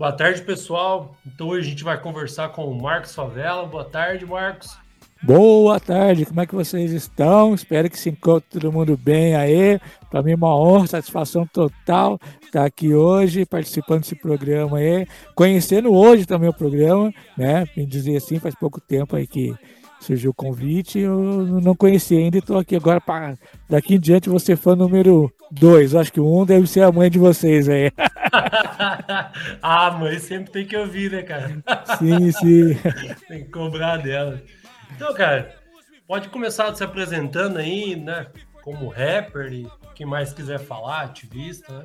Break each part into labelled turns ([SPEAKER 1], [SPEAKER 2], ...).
[SPEAKER 1] Boa tarde, pessoal. Então hoje a gente vai conversar com o Marcos Favela. Boa tarde, Marcos.
[SPEAKER 2] Boa tarde, como é que vocês estão? Espero que se encontre todo mundo bem aí. Para mim é uma honra, satisfação total estar aqui hoje, participando desse programa aí, conhecendo hoje também o programa, né? Me dizer assim, faz pouco tempo aí que surgiu o convite, eu não conhecia ainda e estou aqui agora para daqui em diante você fã número dois. Acho que um deve ser a mãe de vocês aí.
[SPEAKER 1] ah, mãe sempre tem que ouvir, né, cara?
[SPEAKER 2] Sim, sim.
[SPEAKER 1] tem que cobrar dela. Então, cara, pode começar se apresentando aí, né? Como rapper e quem mais quiser falar, ativista, né?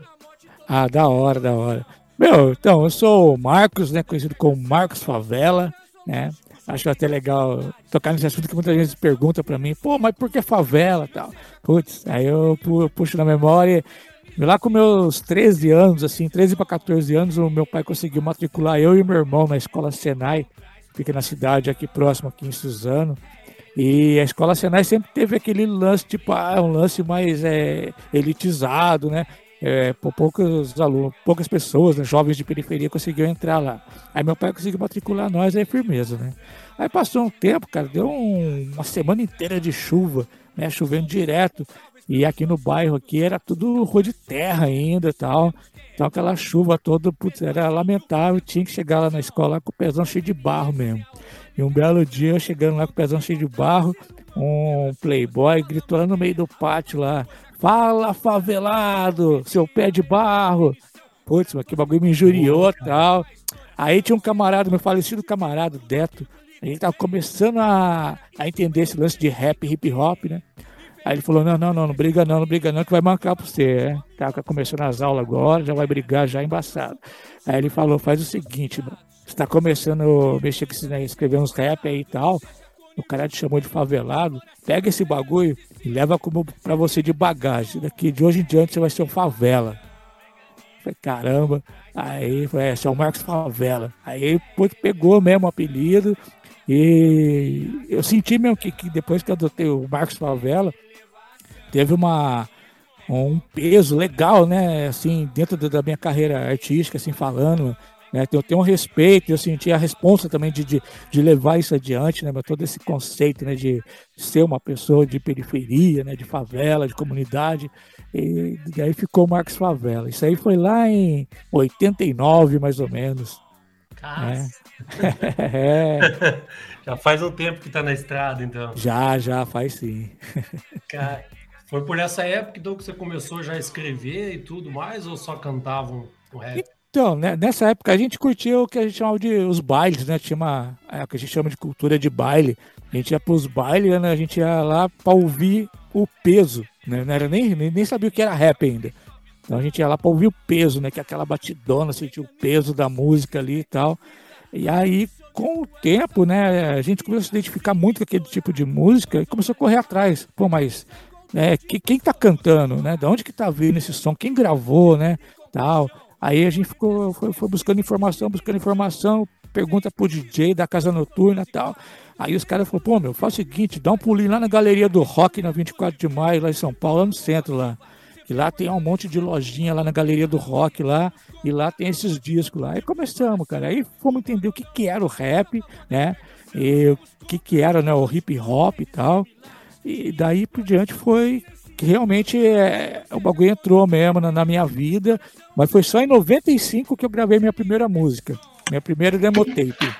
[SPEAKER 2] Ah, da hora, da hora. Meu, então, eu sou o Marcos, né? Conhecido como Marcos Favela, né? Acho até legal tocar nesse assunto que muita gente pergunta para mim, pô, mas por que favela tal? Putz, aí eu puxo na memória. Lá com meus 13 anos, assim, 13 para 14 anos, o meu pai conseguiu matricular eu e meu irmão na escola Senai, fica na cidade aqui próximo, aqui em Suzano. E a escola Senai sempre teve aquele lance, tipo, ah, um lance mais é, elitizado, né? É, poucos alunos, poucas pessoas, né, jovens de periferia conseguiam entrar lá. Aí meu pai conseguiu matricular nós, aí firmeza, né? Aí passou um tempo, cara, deu um, uma semana inteira de chuva, né? Chovendo direto. E aqui no bairro aqui era tudo rua de terra ainda tal. Então aquela chuva toda, putz, era lamentável, tinha que chegar lá na escola com o pezão cheio de barro mesmo. E um belo dia, eu chegando lá com o pezão cheio de barro, um playboy gritou lá no meio do pátio lá, fala favelado, seu pé de barro. Putz, mas que bagulho me injuriou e tal. Aí tinha um camarada, meu falecido camarada, Deto, a gente tava começando a, a entender esse lance de rap, hip hop, né? Aí ele falou: não, não, não, não briga não, não briga não, que vai mancar pra você. É? Tá começando as aulas agora, já vai brigar já embaçado. Aí ele falou: faz o seguinte, mano, você tá começando a mexer com esse, né, escrever uns rap aí e tal. O cara te chamou de favelado. Pega esse bagulho e leva como pra você de bagagem. Daqui de hoje em diante você vai ser um favela. Falei, caramba. Aí, falei, é, é o Marcos Favela. Aí, pô, pegou mesmo o apelido. E eu senti mesmo que, que depois que eu adotei o Marcos Favela, teve uma um peso legal, né? Assim, dentro da minha carreira artística, assim, falando. Né? Eu tenho um respeito, eu senti a responsa também de, de, de levar isso adiante, né? Todo esse conceito, né? De ser uma pessoa de periferia, né? De favela, de comunidade. E, e aí ficou o Marcos Favela. Isso aí foi lá em 89, mais ou menos.
[SPEAKER 1] Né? É. Já faz um tempo que tá na estrada, então.
[SPEAKER 2] Já, já, faz sim.
[SPEAKER 1] Cara, foi por essa época então, que você começou já a escrever e tudo mais, ou só cantavam o rap?
[SPEAKER 2] Então, né, nessa época a gente curtia o que a gente chamava de os bailes, né? Tinha uma. É, o que a gente chama de cultura de baile. A gente ia pros bailes, né? A gente ia lá pra ouvir o peso, né? Não era nem, nem, sabia o que era rap ainda. Então a gente ia lá pra ouvir o peso, né? Que é aquela batidona, sentir o peso da música ali e tal. E aí, com o tempo, né, a gente começou a se identificar muito com aquele tipo de música e começou a correr atrás. Pô, mas né, que, quem tá cantando, né? De onde que tá vindo esse som? Quem gravou, né? Tal. Aí a gente ficou, foi, foi buscando informação, buscando informação, pergunta pro DJ da casa noturna e tal. Aí os caras falaram, pô, meu, faz o seguinte, dá um pulinho lá na galeria do rock na 24 de maio, lá em São Paulo, lá no centro lá. E lá tem um monte de lojinha lá na galeria do rock lá, e lá tem esses discos lá. Aí começamos, cara. Aí fomos entender o que, que era o rap, né? E o que, que era né, o hip hop e tal. E daí por diante foi que realmente é, o bagulho entrou mesmo na, na, minha vida. Mas foi só em 95 que eu gravei minha primeira música. Minha primeira demotape.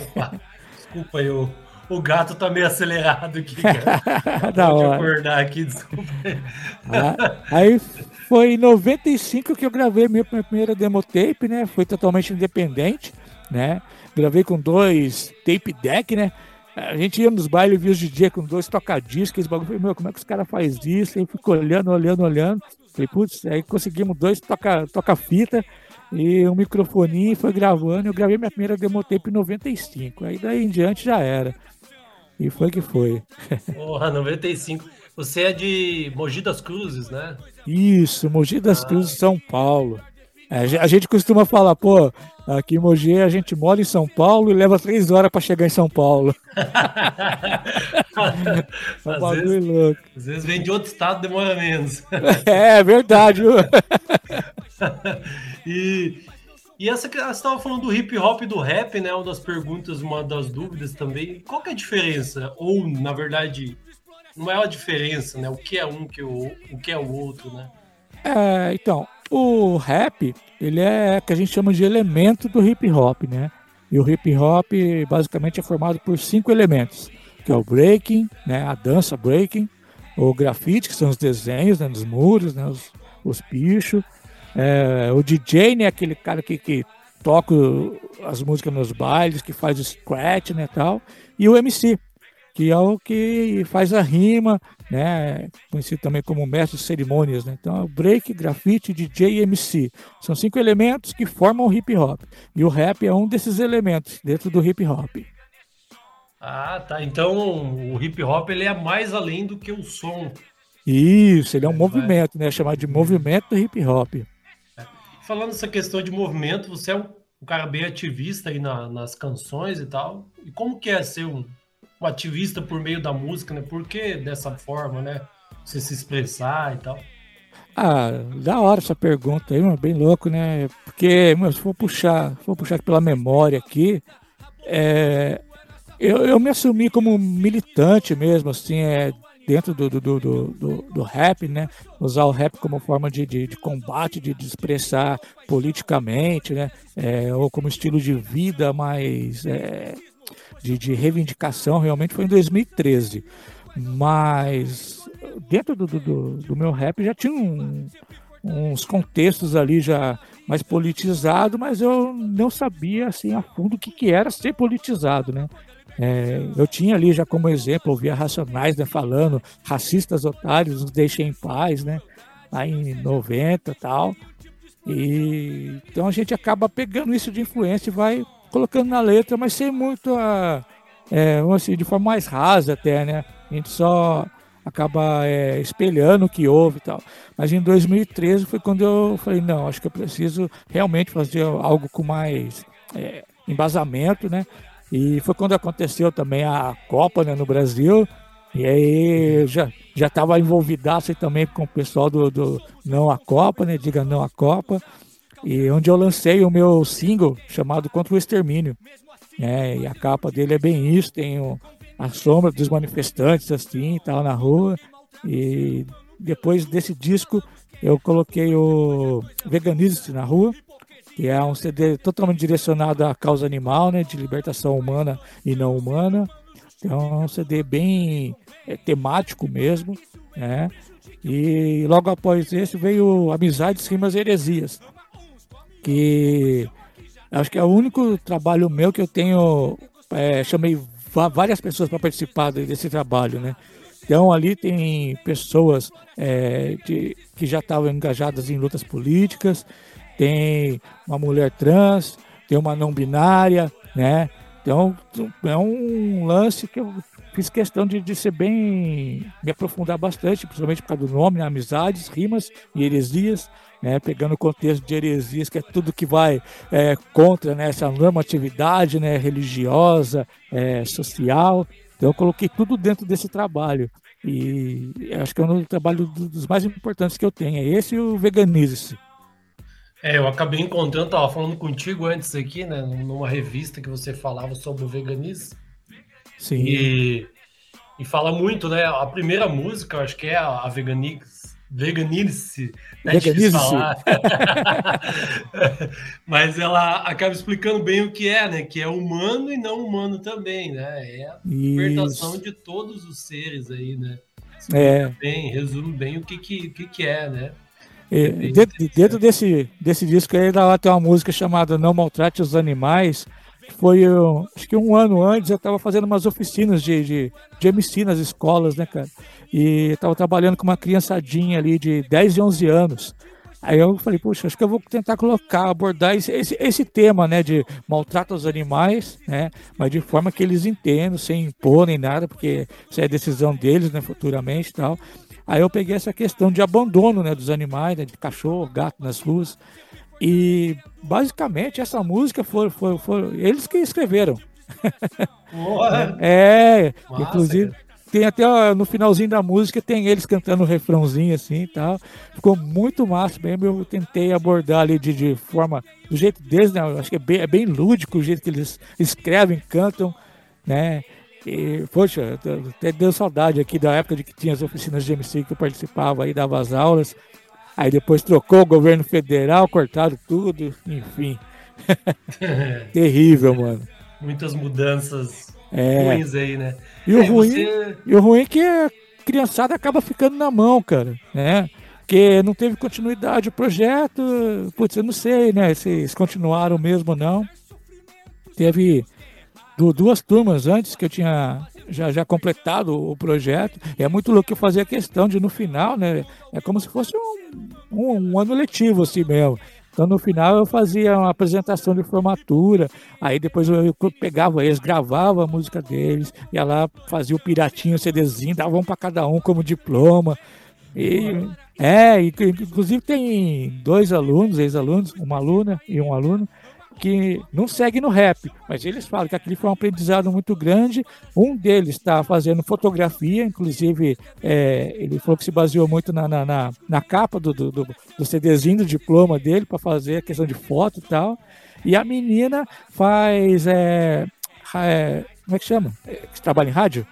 [SPEAKER 1] Opa, desculpa o, o gato tá meio acelerado aqui, cara. da hora. acordar aqui, desculpa.
[SPEAKER 2] Ah, aí foi em 95 que eu gravei minha primeira demotape, né? Foi totalmente independente, né? Gravei com dois tape deck, né? A gente ia nos bailes e via os DJ com dois tocadiscos, bagulho. Falei, meu, como é que os caras fazem isso? Aí fico olhando, olhando, olhando. Falei, putz, aí conseguimos dois toca-fita toca e um microfone foi gravando. Eu gravei minha primeira demotape em 95. Aí daí em diante já era. E foi que foi.
[SPEAKER 1] Porra, 95. Você é de Mogi das Cruzes, né?
[SPEAKER 2] Isso, Mogi das ah. Cruzes, São Paulo. É, a gente costuma falar, pô, aqui em Mogi a gente mora em São Paulo e leva três horas para chegar em São Paulo.
[SPEAKER 1] é um às, vezes, louco. às vezes vem de outro estado demora menos.
[SPEAKER 2] é, é verdade.
[SPEAKER 1] e, e essa que você estava falando do hip hop e do rap, né? Uma das perguntas, uma das dúvidas também. Qual que é a diferença? Ou, na verdade, não é a diferença, né? O que é um que o, o que é o outro, né?
[SPEAKER 2] É, então, o rap, ele é que a gente chama de elemento do hip hop, né? E o hip hop basicamente é formado por cinco elementos, que é o breaking, né? A dança breaking, o grafite, que são os desenhos né, nos muros, né? Os, os pichos, é, o DJ, né, aquele cara que, que toca as músicas nos bailes, que faz o scratch, né, tal. E o MC, que é o que faz a rima, né, conhecido também como mestre de cerimônias, né. Então, é break, grafite, DJ e MC. São cinco elementos que formam o hip hop. E o rap é um desses elementos dentro do hip hop.
[SPEAKER 1] Ah, tá. Então, o hip hop ele é mais além do que o som.
[SPEAKER 2] Isso, ele é um movimento, né? Chamado de movimento do hip hop
[SPEAKER 1] falando essa questão de movimento, você é um, um cara bem ativista aí na, nas canções e tal. E como que é ser um, um, ativista por meio da música, né? Por que dessa forma, né? Você se expressar e tal?
[SPEAKER 2] Ah, da hora essa pergunta aí, mano, bem louco, né? Porque, mano, se for puxar, se for puxar pela memória aqui, é, eu, eu me assumi como militante mesmo, assim, é, dentro do, do, do, do, do rap, né? Usar o rap como forma de, de, de combate, de, de, expressar politicamente, né? É, ou como estilo de vida mais é, de, de reivindicação, realmente foi em 2013. Mas dentro do, do, do meu rap já tinha um, uns contextos ali já mais politizado, mas eu não sabia assim a fundo o que, que era ser politizado, né? É, eu tinha ali já como exemplo, ouvia Racionais né, falando, racistas otários, nos deixem em paz, né? Lá em 90 e tal. E então a gente acaba pegando isso de influência e vai colocando na letra, mas sem muito a. É, assim, de forma mais rasa até, né? A gente só acaba é, espelhando o que houve e tal. Mas em 2013 foi quando eu falei, não, acho que eu preciso realmente fazer algo com mais é, embasamento, né? E foi quando aconteceu também a Copa né, no Brasil. E aí já já estava envolvidaço também com o pessoal do, do Não a Copa, né? Diga Não a Copa. E onde eu lancei o meu single chamado Contra o Extermínio. É, e a capa dele é bem isso, tem o, a sombra dos manifestantes assim, tal na rua. E depois desse disco eu coloquei o Veganize na rua que é um CD totalmente direcionado à causa animal, né, de libertação humana e não humana. Então é um CD bem é, temático mesmo, né? E logo após esse veio Amizades, Rimas e Heresias, que acho que é o único trabalho meu que eu tenho, é, chamei várias pessoas para participar desse trabalho, né? Então ali tem pessoas é, de, que já estavam engajadas em lutas políticas, tem uma mulher trans, tem uma não binária, né? Então é um lance que eu fiz questão de, de ser bem, me aprofundar bastante, principalmente por causa do nome, né? amizades, rimas e heresias, né? Pegando o contexto de heresias, que é tudo que vai é, contra né? essa normatividade né? religiosa, é, social. Então eu coloquei tudo dentro desse trabalho. E acho que é um dos trabalhos dos mais importantes que eu tenho. É esse e o Veganize-se.
[SPEAKER 1] É, eu acabei encontrando, tava falando contigo antes aqui, né, numa revista que você falava sobre o veganismo.
[SPEAKER 2] Sim.
[SPEAKER 1] E, e fala muito, né? A primeira música, acho que é a, a Veganix, Veganice, né? Mas ela acaba explicando bem o que é, né? Que é humano e não humano também, né? É a libertação de todos os seres aí, né?
[SPEAKER 2] é.
[SPEAKER 1] bem, resume bem o que, que, o que, que é, né?
[SPEAKER 2] dentro, dentro desse, desse disco aí, lá tem uma música chamada Não Maltrate os Animais, que foi, acho que um ano antes, eu estava fazendo umas oficinas de, de, de MC nas escolas, né, cara? E estava trabalhando com uma criançadinha ali de 10 e 11 anos. Aí eu falei, puxa, acho que eu vou tentar colocar, abordar esse, esse, esse, tema, né, de maltrato aos animais, né, mas de forma que eles entendam, sem impor nem nada, porque isso é decisão deles, né, futuramente e tal. Aí eu peguei essa questão de abandono né, dos animais, né, de cachorro, gato nas ruas. E basicamente essa música foi, foi, foi eles que escreveram.
[SPEAKER 1] Porra.
[SPEAKER 2] é, Massa, inclusive, tem até ó, no finalzinho da música, tem eles cantando o refrãozinho assim e tal. Ficou muito massa mesmo. Eu tentei abordar ali de, de forma, do jeito deles, né? Eu acho que é bem, é bem lúdico o jeito que eles escrevem, cantam, né? E, poxa, até deu saudade aqui da época de que tinha as oficinas de MC que eu participava aí, dava as aulas. Aí depois trocou o governo federal, cortaram tudo, enfim. Terrível, mano.
[SPEAKER 1] Muitas mudanças é. ruins aí, né?
[SPEAKER 2] E o, ruim, você... e o ruim é que a criançada acaba ficando na mão, cara, né? Porque não teve continuidade o projeto, putz, eu não sei, né, se eles continuaram mesmo ou não. Teve duas turmas antes que eu tinha já, já completado o projeto. É muito louco eu fazer a questão de no final, né? É como se fosse um, um, um ano letivo assim mesmo. Então no final eu fazia uma apresentação de formatura, aí depois eu pegava eles, gravava a música deles, ia lá, fazia o piratinho, o CDzinho, dava um para cada um como diploma. E, é, inclusive tem dois alunos, ex-alunos, uma aluna e um aluno, que não segue no rap, mas eles falam que aquele foi um aprendizado muito grande. Um deles está fazendo fotografia, inclusive é, ele falou que se baseou muito na, na, na, na capa do, do, do, CDzinho do diploma dele para fazer a questão de foto e tal. E a menina faz. É, é, como é que chama? É, que trabalha em rádio?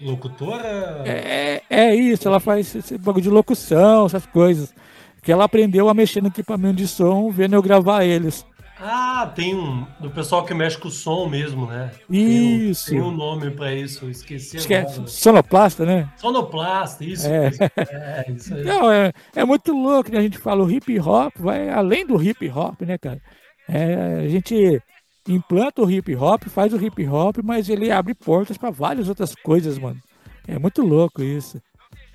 [SPEAKER 1] Locutora?
[SPEAKER 2] É, é isso, ela faz esse bagulho de locução, essas coisas. Que ela aprendeu a mexer no equipamento de som, vendo eu gravar eles.
[SPEAKER 1] Ah, tem um. Do pessoal que mexe com o som mesmo, né?
[SPEAKER 2] Isso.
[SPEAKER 1] Tem um, tem um nome pra isso, esqueci
[SPEAKER 2] Acho é sonoplasta, né?
[SPEAKER 1] Sonoplasta, isso.
[SPEAKER 2] É, isso, é, isso aí. Não, é, é muito louco, né? A gente fala o hip hop, vai além do hip hop, né, cara? É, a gente implanta o hip hop, faz o hip hop, mas ele abre portas para várias outras coisas, mano. É muito louco isso.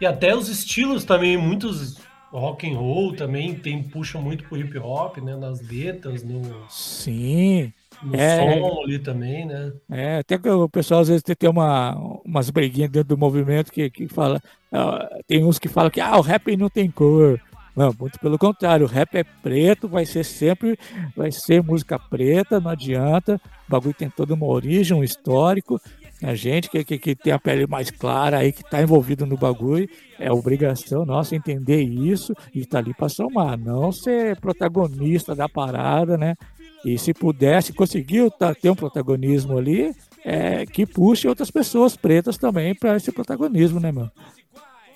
[SPEAKER 1] E até os estilos também, muitos rock and roll também tem puxa muito pro hip hop, né? Nas letras, no
[SPEAKER 2] sim,
[SPEAKER 1] no é, som ali também, né?
[SPEAKER 2] É, até que o pessoal às vezes tem uma umas briguinhas dentro do movimento que, que fala, uh, tem uns que falam que ah, o rap não tem cor. Não, muito pelo contrário, o rap é preto, vai ser sempre, vai ser música preta, não adianta. O bagulho tem toda uma origem, um histórico. A gente que, que, que tem a pele mais clara aí, que está envolvido no bagulho, é obrigação nossa entender isso e estar tá ali para somar, não ser protagonista da parada, né? E se pudesse, conseguiu tá, ter um protagonismo ali, é, que puxe outras pessoas pretas também para esse protagonismo, né, mano?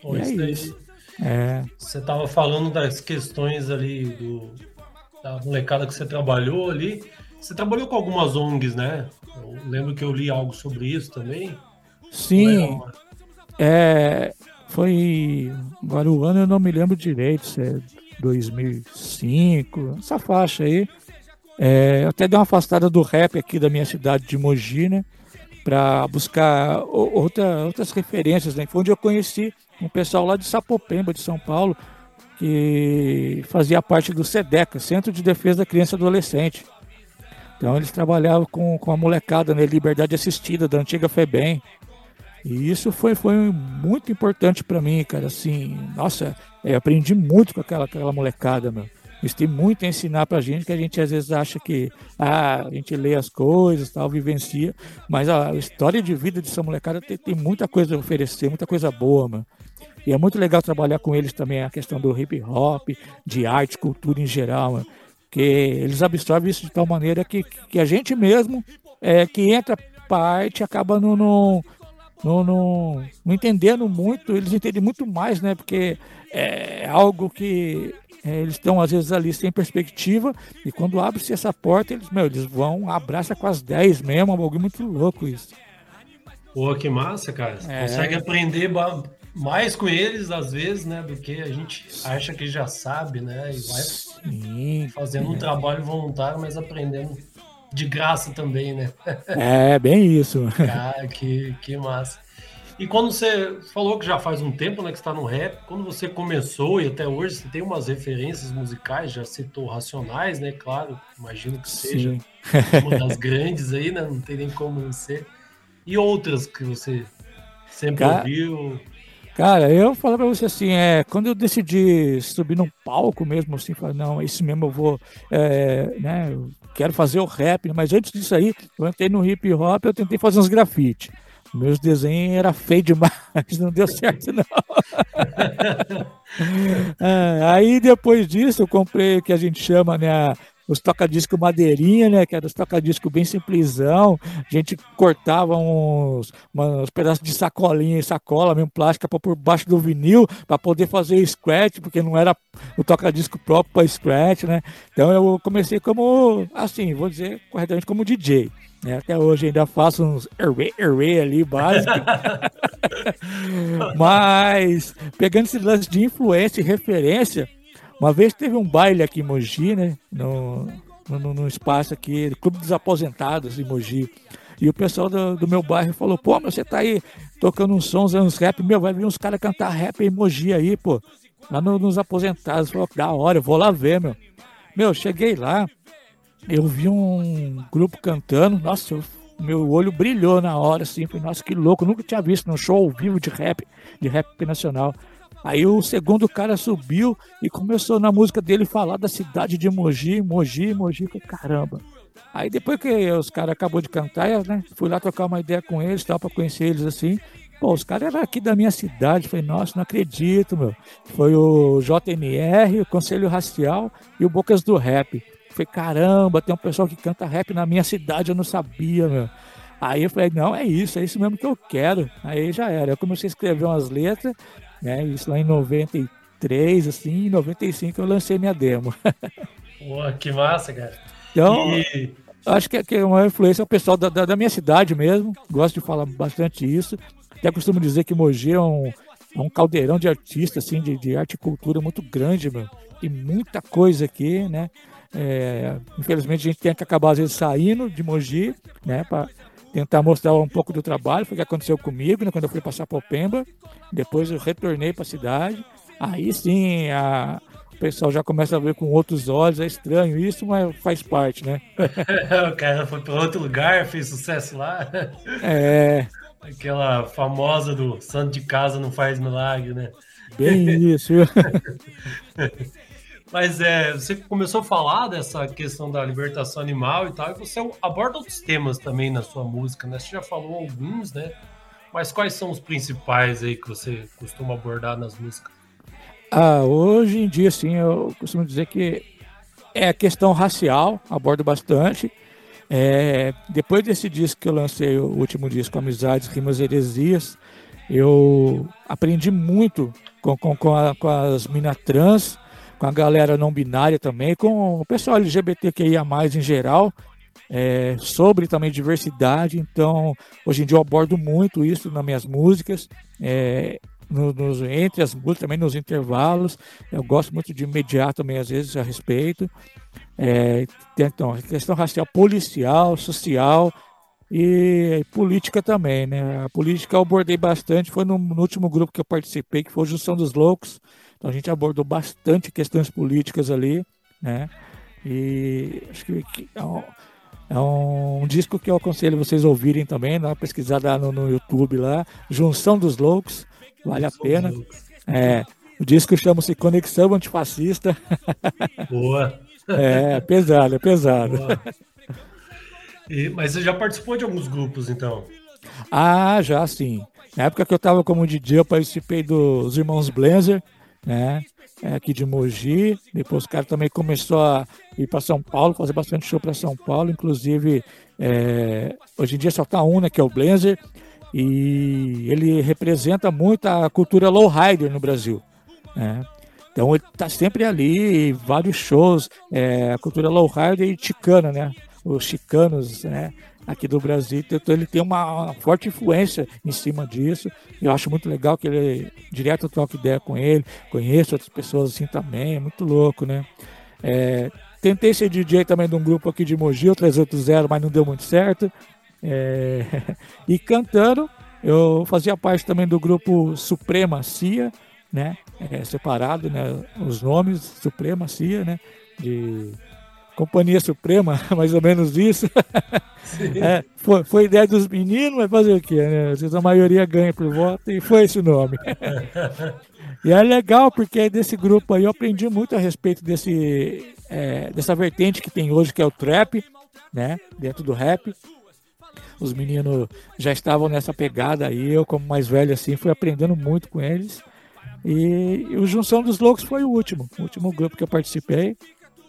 [SPEAKER 1] Pô, é isso. É. Você estava falando das questões ali do, da molecada que você trabalhou ali. Você trabalhou com algumas ONGs, né? Eu lembro que eu li algo sobre isso também.
[SPEAKER 2] Sim. É, foi. Agora o ano eu não me lembro direito, se é 2005, essa faixa aí. É, até dei uma afastada do rap aqui da minha cidade de Mogi, né? Para buscar outra, outras referências, né? Foi onde eu conheci um pessoal lá de Sapopemba, de São Paulo, que fazia parte do SEDECA, Centro de Defesa da Criança e Adolescente. Então eles trabalhavam com, com a molecada, né, liberdade assistida da antiga FEBEM. E isso foi, foi muito importante para mim, cara. Assim, nossa, eu aprendi muito com aquela, aquela molecada, meu. Eles têm muito a ensinar pra gente, que a gente às vezes acha que ah, a gente lê as coisas, tal, vivencia, mas a história de vida dessa molecada tem, tem muita coisa a oferecer, muita coisa boa, mano. E é muito legal trabalhar com eles também a questão do hip hop, de arte, cultura em geral, mano que eles absorvem isso de tal maneira que, que a gente mesmo, é, que entra parte, acaba não, não, não, não, não entendendo muito, eles entendem muito mais, né? Porque é algo que é, eles estão às vezes ali sem perspectiva e quando abre-se essa porta, eles, meu, eles vão, abraça com as 10 mesmo, é algo muito louco isso.
[SPEAKER 1] Pô, que massa, cara. Você é... consegue aprender mais com eles, às vezes, né, do que a gente acha que já sabe, né, e vai Sim, fazendo é. um trabalho voluntário, mas aprendendo de graça também, né?
[SPEAKER 2] É, bem isso.
[SPEAKER 1] Cara, que, que massa. E quando você falou que já faz um tempo, né, que está no rap, quando você começou e até hoje você tem umas referências musicais, já citou Racionais, né, claro, imagino que seja Sim. uma das grandes aí, né, não tem nem como não ser. E outras que você sempre Cara... ouviu?
[SPEAKER 2] Cara, eu falo pra você assim, é, quando eu decidi subir num palco mesmo, assim, falar, não, esse mesmo eu vou, é, né, eu quero fazer o rap, mas antes disso aí, eu entrei no hip hop, eu tentei fazer uns grafite. Meus desenhos era feio demais, não deu certo não. ah, aí depois disso eu comprei o que a gente chama, né, os toca-disco madeirinha, né? Que era os toca-disco bem simplesão. A gente cortava uns, uns pedaços de sacolinha e sacola, mesmo plástica, para por baixo do vinil, para poder fazer scratch, porque não era o toca-disco próprio para scratch, né? Então eu comecei como, assim, vou dizer corretamente, como DJ. Né? Até hoje ainda faço uns array, array ali básico. Mas, pegando esse lance de influência e referência, uma vez teve um baile aqui em Mogi, né? No, no, no espaço aqui, Clube dos Aposentados em Mogi. E o pessoal do, do meu bairro falou, pô, mas você tá aí tocando uns sons, uns rap, meu, vai vir uns caras cantar rap em Mogi aí, pô. Lá no, nos aposentados. Falou, da hora, eu vou lá ver, meu. Meu, cheguei lá, eu vi um grupo cantando, nossa, eu, meu olho brilhou na hora, assim, falei, nossa, que louco, nunca tinha visto num show ao vivo de rap, de rap nacional. Aí o segundo cara subiu e começou na música dele falar da cidade de Mogi, Mogi, Mogi. Falei, caramba. Aí depois que os caras acabou de cantar, né, fui lá trocar uma ideia com eles, tal, para conhecer eles assim. Pô, os caras eram aqui da minha cidade. Falei, nossa, não acredito, meu. Foi o JNR, o Conselho Racial e o Bocas do Rap. Falei, caramba, tem um pessoal que canta rap na minha cidade, eu não sabia, meu. Aí eu falei, não, é isso, é isso mesmo que eu quero. Aí já era. Eu comecei a escrever umas letras né? Isso lá em 93, assim, em 95 eu lancei minha demo.
[SPEAKER 1] Pô, que massa, cara.
[SPEAKER 2] Então, e... acho que, que é uma influência o pessoal da, da, minha cidade mesmo. Gosto de falar bastante isso. Até costumo dizer que Mogi é um, é um caldeirão de artistas, assim, de, de arte e cultura muito grande, meu. Tem muita coisa aqui, né? É, infelizmente a gente tem que acabar às vezes saindo de Mogi, né? Pra, tentar mostrar um pouco do trabalho, foi o que aconteceu comigo, né, quando eu fui passar para o Pemba. Depois eu retornei para a cidade. Aí sim, a, o pessoal já começa a ver com outros olhos. É estranho isso, mas faz parte, né?
[SPEAKER 1] o cara foi para outro lugar, fez sucesso lá.
[SPEAKER 2] É.
[SPEAKER 1] Aquela famosa do santo de casa não faz milagre, né?
[SPEAKER 2] Bem isso.
[SPEAKER 1] Mas é, você começou a falar dessa questão da libertação animal e tal, e você aborda outros temas também na sua música, né? Você já falou alguns, né? Mas quais são os principais aí que você costuma abordar nas músicas?
[SPEAKER 2] Ah, hoje em dia, sim, eu costumo dizer que é a questão racial, abordo bastante. É, depois desse disco que eu lancei, o último disco, Amizades, Rimas e Heresias, eu aprendi muito com, com, com, a, com as minas trans, com a galera não binária também, com o pessoal LGBTQIA, em geral, é, sobre também diversidade. Então, hoje em dia eu abordo muito isso nas minhas músicas. É, no, nos, entre as músicas, também nos intervalos. Eu gosto muito de mediar também, às vezes, a respeito. É, então, questão racial, policial, social e, e, política também, né? A política eu abordei bastante, foi no, no último grupo que eu participei, que foi Junção dos Loucos, então a gente abordou bastante questões políticas ali, né? E acho que é um, é um disco que eu aconselho vocês ouvirem também, dá uma pesquisada no, no YouTube lá, Junção dos Loucos, vale a pena. É, o disco chama-se Conexão Antifascista.
[SPEAKER 1] Boa!
[SPEAKER 2] É, pesado, é pesado.
[SPEAKER 1] E, mas você já participou de alguns grupos, então?
[SPEAKER 2] Ah, já sim. Na época que eu estava como DJ, eu participei dos Irmãos Blazer, né? É aqui de Mogi. Depois o cara também começou a ir para São Paulo, fazer bastante show para São Paulo. Inclusive, é, hoje em dia só tá um, né? Que é o Blazer. E ele representa muito a cultura lowrider no Brasil. Né? Então ele está sempre ali, vários shows, é, a cultura lowrider e chicana, né? Os chicanos, né? Aqui do Brasil, então ele tem uma forte influência em cima disso. Eu acho muito legal que ele direto troca ideia com ele, conheço outras pessoas assim também, é muito louco, né? É, tentei ser DJ também de um grupo aqui de Mogi, o 380, mas não deu muito certo. É, e cantando, eu fazia parte também do grupo Suprema Cia, né? É, separado, né? Os nomes Suprema Cia, né? De Companhia Suprema, mais ou menos isso. É, foi, foi, ideia dos meninos, mas fazer o quê? Né? A maioria ganha por voto e foi esse o nome. e é legal porque desse grupo aí eu aprendi muito a respeito desse, é, dessa vertente que tem hoje, que é o trap, né? Dentro do rap. os meninos já estavam nessa pegada aí, eu como mais velho assim, fui aprendendo muito com eles. E, e o Junção dos Loucos foi o último, o último grupo que eu participei,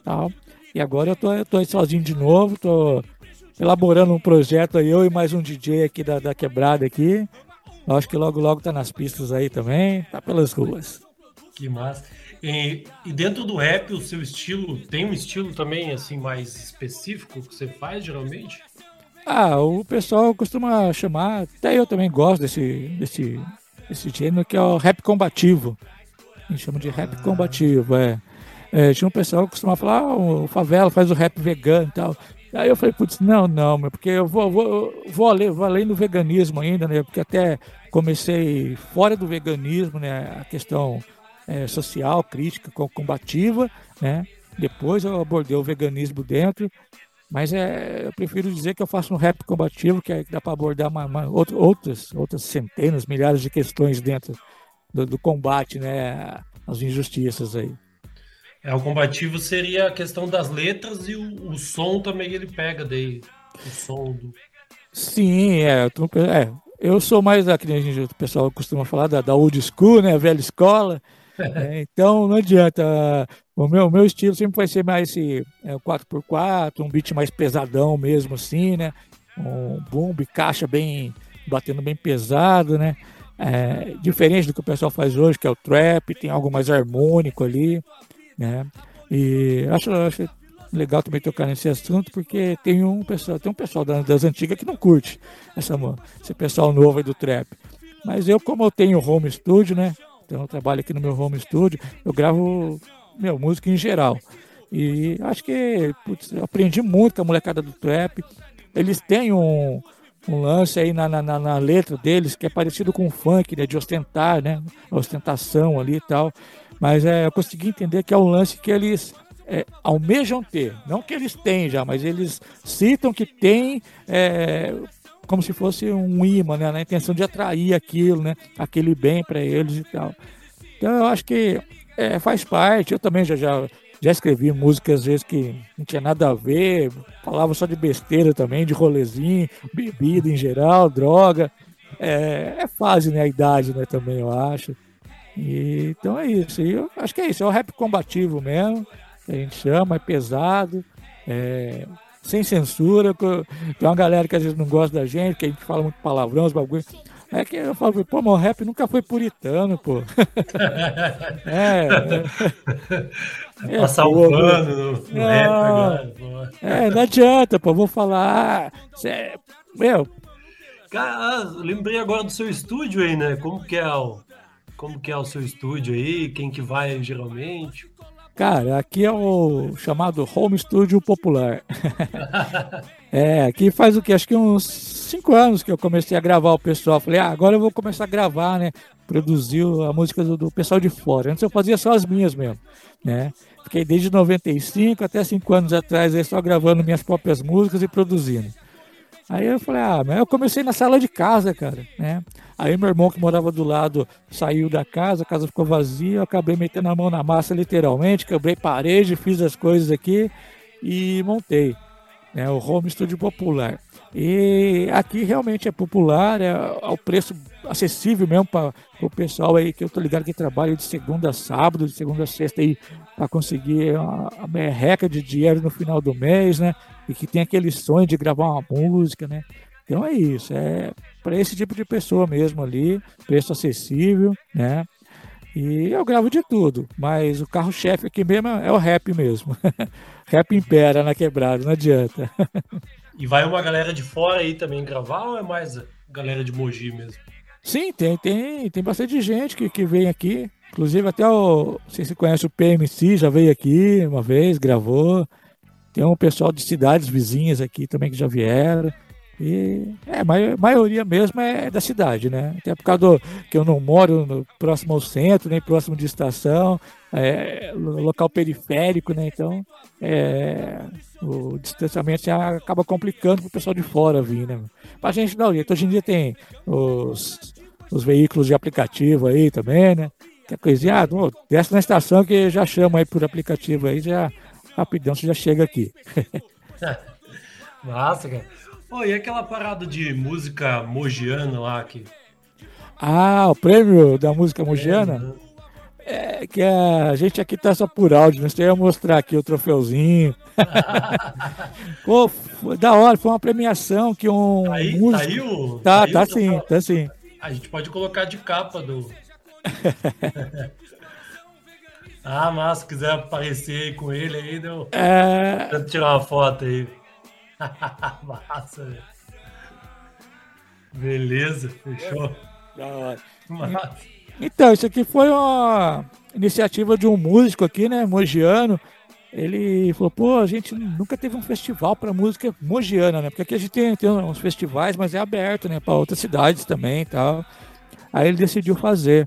[SPEAKER 2] tal. E agora eu tô, eu tô sozinho de novo, tô elaborando um projeto aí, eu e mais um DJ aqui da, da quebrada aqui. Eu acho que logo logo tá nas pistas aí também, tá pelas ruas.
[SPEAKER 1] Que massa. E, e, dentro do rap, o seu estilo tem um estilo também assim mais específico que você faz geralmente?
[SPEAKER 2] Ah, o pessoal costuma chamar, até eu também gosto desse, desse, desse gênero que é o rap combativo. A gente chama de rap ah. combativo, é. É. Tinha um pessoal que costuma falar, ah, o Favela faz o rap vegano e tal. Aí eu falei, putz, não, não, porque eu vou, vou, vou, além, vou além do veganismo ainda, né? Porque até comecei fora do veganismo, né? A questão é, social, crítica, combativa, né? Depois eu abordei o veganismo dentro, mas é, eu prefiro dizer que eu faço um rap combativo, que, é, que dá para abordar uma, uma, outras, outras centenas, milhares de questões dentro do, do combate, né? As injustiças aí.
[SPEAKER 1] É, o combativo seria a questão das letras e o, o som também ele pega daí. O som do.
[SPEAKER 2] Sim, é, é eu sou mais da que o pessoal costuma falar da, da old school, né? A velha escola. É, então não adianta. O meu, meu estilo sempre vai ser mais esse é, 4x4, um beat mais pesadão mesmo, assim, né? Um boom, caixa bem. batendo bem pesado, né? É, diferente do que o pessoal faz hoje, que é o trap, tem algo mais harmônico ali, né? E acho, acho legal também tocar nesse assunto, porque tem um pessoal, tem um pessoal das, antigas que não curte essa, esse pessoal novo aí do trap. Mas eu, como eu tenho home studio, né? Então eu trabalho aqui no meu home studio, eu gravo meu, música em geral. E acho que putz, aprendi muito com a molecada do trap. Eles têm um, um lance aí na, na, na, letra deles que é parecido com o funk, né? De ostentar, né? A ostentação ali e tal. Mas é, eu consegui entender que é um lance que eles é, almejam ter. Não que eles têm já, mas eles citam que tem é, como se fosse um imã, né? Na intenção de atrair aquilo, né? Aquele bem para eles e tal. Então eu acho que é, faz parte. Eu também já, já, já escrevi músicas às vezes que não tinha nada a ver, falava só de besteira também, de rolezinho, bebida em geral, droga. É, é fase, né? A idade, né? Também eu acho. E, então é isso. E eu acho que é isso. É o rap combativo mesmo. Que a gente chama, é pesado. É, sem censura. Tem uma galera que às vezes não gosta da gente, que a gente fala muito palavrão, os bagulhos. É que eu falo, pô, o rap nunca foi puritano, pô.
[SPEAKER 1] é, é, Passar o pano no, não, rap agora, pô.
[SPEAKER 2] É, não adianta, pô. Vou falar. Cê, meu.
[SPEAKER 1] Cara, ah, lembrei agora do seu estúdio aí, né? Como que é o, como que é o seu estúdio aí? Quem que vai geralmente?
[SPEAKER 2] Cara, aqui é o chamado Home Studio Popular. é, aqui faz o que? Acho que uns cinco anos que eu comecei a gravar o pessoal. Falei, ah, agora eu vou começar a gravar, né? Produzir a música do, do pessoal de fora. Antes eu fazia só as minhas mesmo, né? Fiquei desde 95 até cinco anos atrás aí só gravando minhas próprias músicas e produzindo. Aí eu falei, ah, mas eu comecei na sala de casa, cara, né? Aí meu irmão que morava do lado saiu da casa, a casa ficou vazia, eu acabei metendo a mão na massa literalmente, quebrei parede, fiz as coisas aqui e montei né, o Home Studio Popular. E aqui realmente é popular, é ao preço acessível mesmo para o pessoal aí que eu tô ligado que trabalha de segunda a sábado, de segunda a sexta aí para conseguir a merreca de dinheiro no final do mês, né? E que tem aquele sonho de gravar uma música, né? Então é isso, é para esse tipo de pessoa mesmo ali, preço acessível, né? E eu gravo de tudo, mas o carro-chefe aqui mesmo é o rap mesmo. rap impera na quebrada, não adianta.
[SPEAKER 1] e vai uma galera de fora aí também gravar ou é mais galera de Mogi mesmo?
[SPEAKER 2] Sim, tem, tem, tem bastante gente que, que vem aqui. Inclusive até o. Se você conhece o PMC, já veio aqui uma vez, gravou. Tem um pessoal de cidades vizinhas aqui também que já vieram. E é, a maioria mesmo é da cidade, né? Até por causa do, que eu não moro no, próximo ao centro, nem próximo de estação, é, local periférico, né? Então é, o distanciamento acaba complicando para o pessoal de fora vir, né? Para a gente não, hoje em dia tem os, os veículos de aplicativo aí também, né? Que coisinha, ah, desce na estação que já chama aí por aplicativo aí, já rapidão você já chega aqui.
[SPEAKER 1] Massa, cara. E aquela parada de música mogiana lá que.
[SPEAKER 2] Ah, o prêmio da música mogiana? É, que a gente aqui tá só por áudio, mas eu ia mostrar aqui o troféuzinho. Pô, da hora, foi uma premiação que um.
[SPEAKER 1] Tá aí,
[SPEAKER 2] músico...
[SPEAKER 1] tá aí o.
[SPEAKER 2] Tá,
[SPEAKER 1] tá, aí
[SPEAKER 2] tá sim, tá sim.
[SPEAKER 1] A gente pode colocar de capa do. ah, mas se quiser aparecer aí com ele aí, deu.
[SPEAKER 2] É,
[SPEAKER 1] Tenta tirar uma foto aí. Massa, velho. Beleza, fechou.
[SPEAKER 2] da hora.
[SPEAKER 1] Massa.
[SPEAKER 2] Então, isso aqui foi uma iniciativa de um músico aqui, né, mogiano. Ele falou, pô, a gente nunca teve um festival para música mogiana, né? Porque aqui a gente tem, tem uns festivais, mas é aberto, né, para outras cidades também e tal. Aí ele decidiu fazer.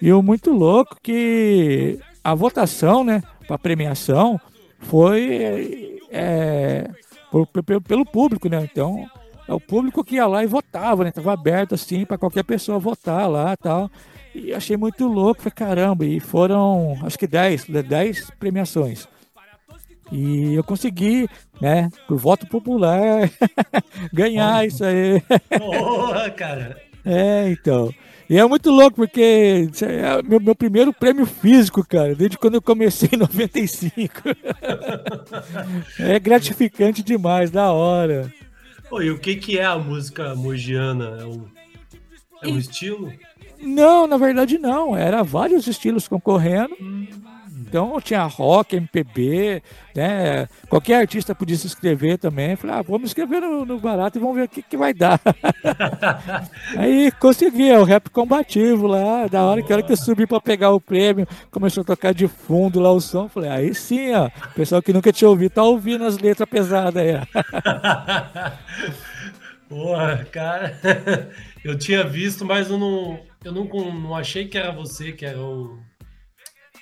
[SPEAKER 2] E o muito louco que a votação, né, para premiação foi é, por- por- pelo público, né? Então, é o público que ia lá e votava, né? Tava aberto assim para qualquer pessoa votar lá e tal. E achei muito louco, falei, caramba, e foram acho que 10, 10 premiações. E eu consegui, né, por voto popular, ganhar isso aí.
[SPEAKER 1] Porra, cara.
[SPEAKER 2] É, então. E é muito louco, porque é meu, meu primeiro prêmio físico, cara, desde quando eu comecei em 95. é gratificante demais, da hora.
[SPEAKER 1] Pô, e o que, que é a música mogiana? É um, é um estilo?
[SPEAKER 2] Não, na verdade não. Era vários estilos concorrendo. Então tinha rock, MPB, né? Qualquer artista podia se inscrever também. Falei, ah, vamos escrever no, no barato e vamos ver o que, que vai dar. Aí consegui, é o rap combativo lá. Da hora que hora que eu subi pra pegar o prêmio, começou a tocar de fundo lá o som. Falei, aí sim, ó. O pessoal que nunca tinha ouvido, tá ouvindo as letras pesadas aí.
[SPEAKER 1] Porra, cara. Eu tinha visto, mas eu não, eu não, não achei que era você, que era o.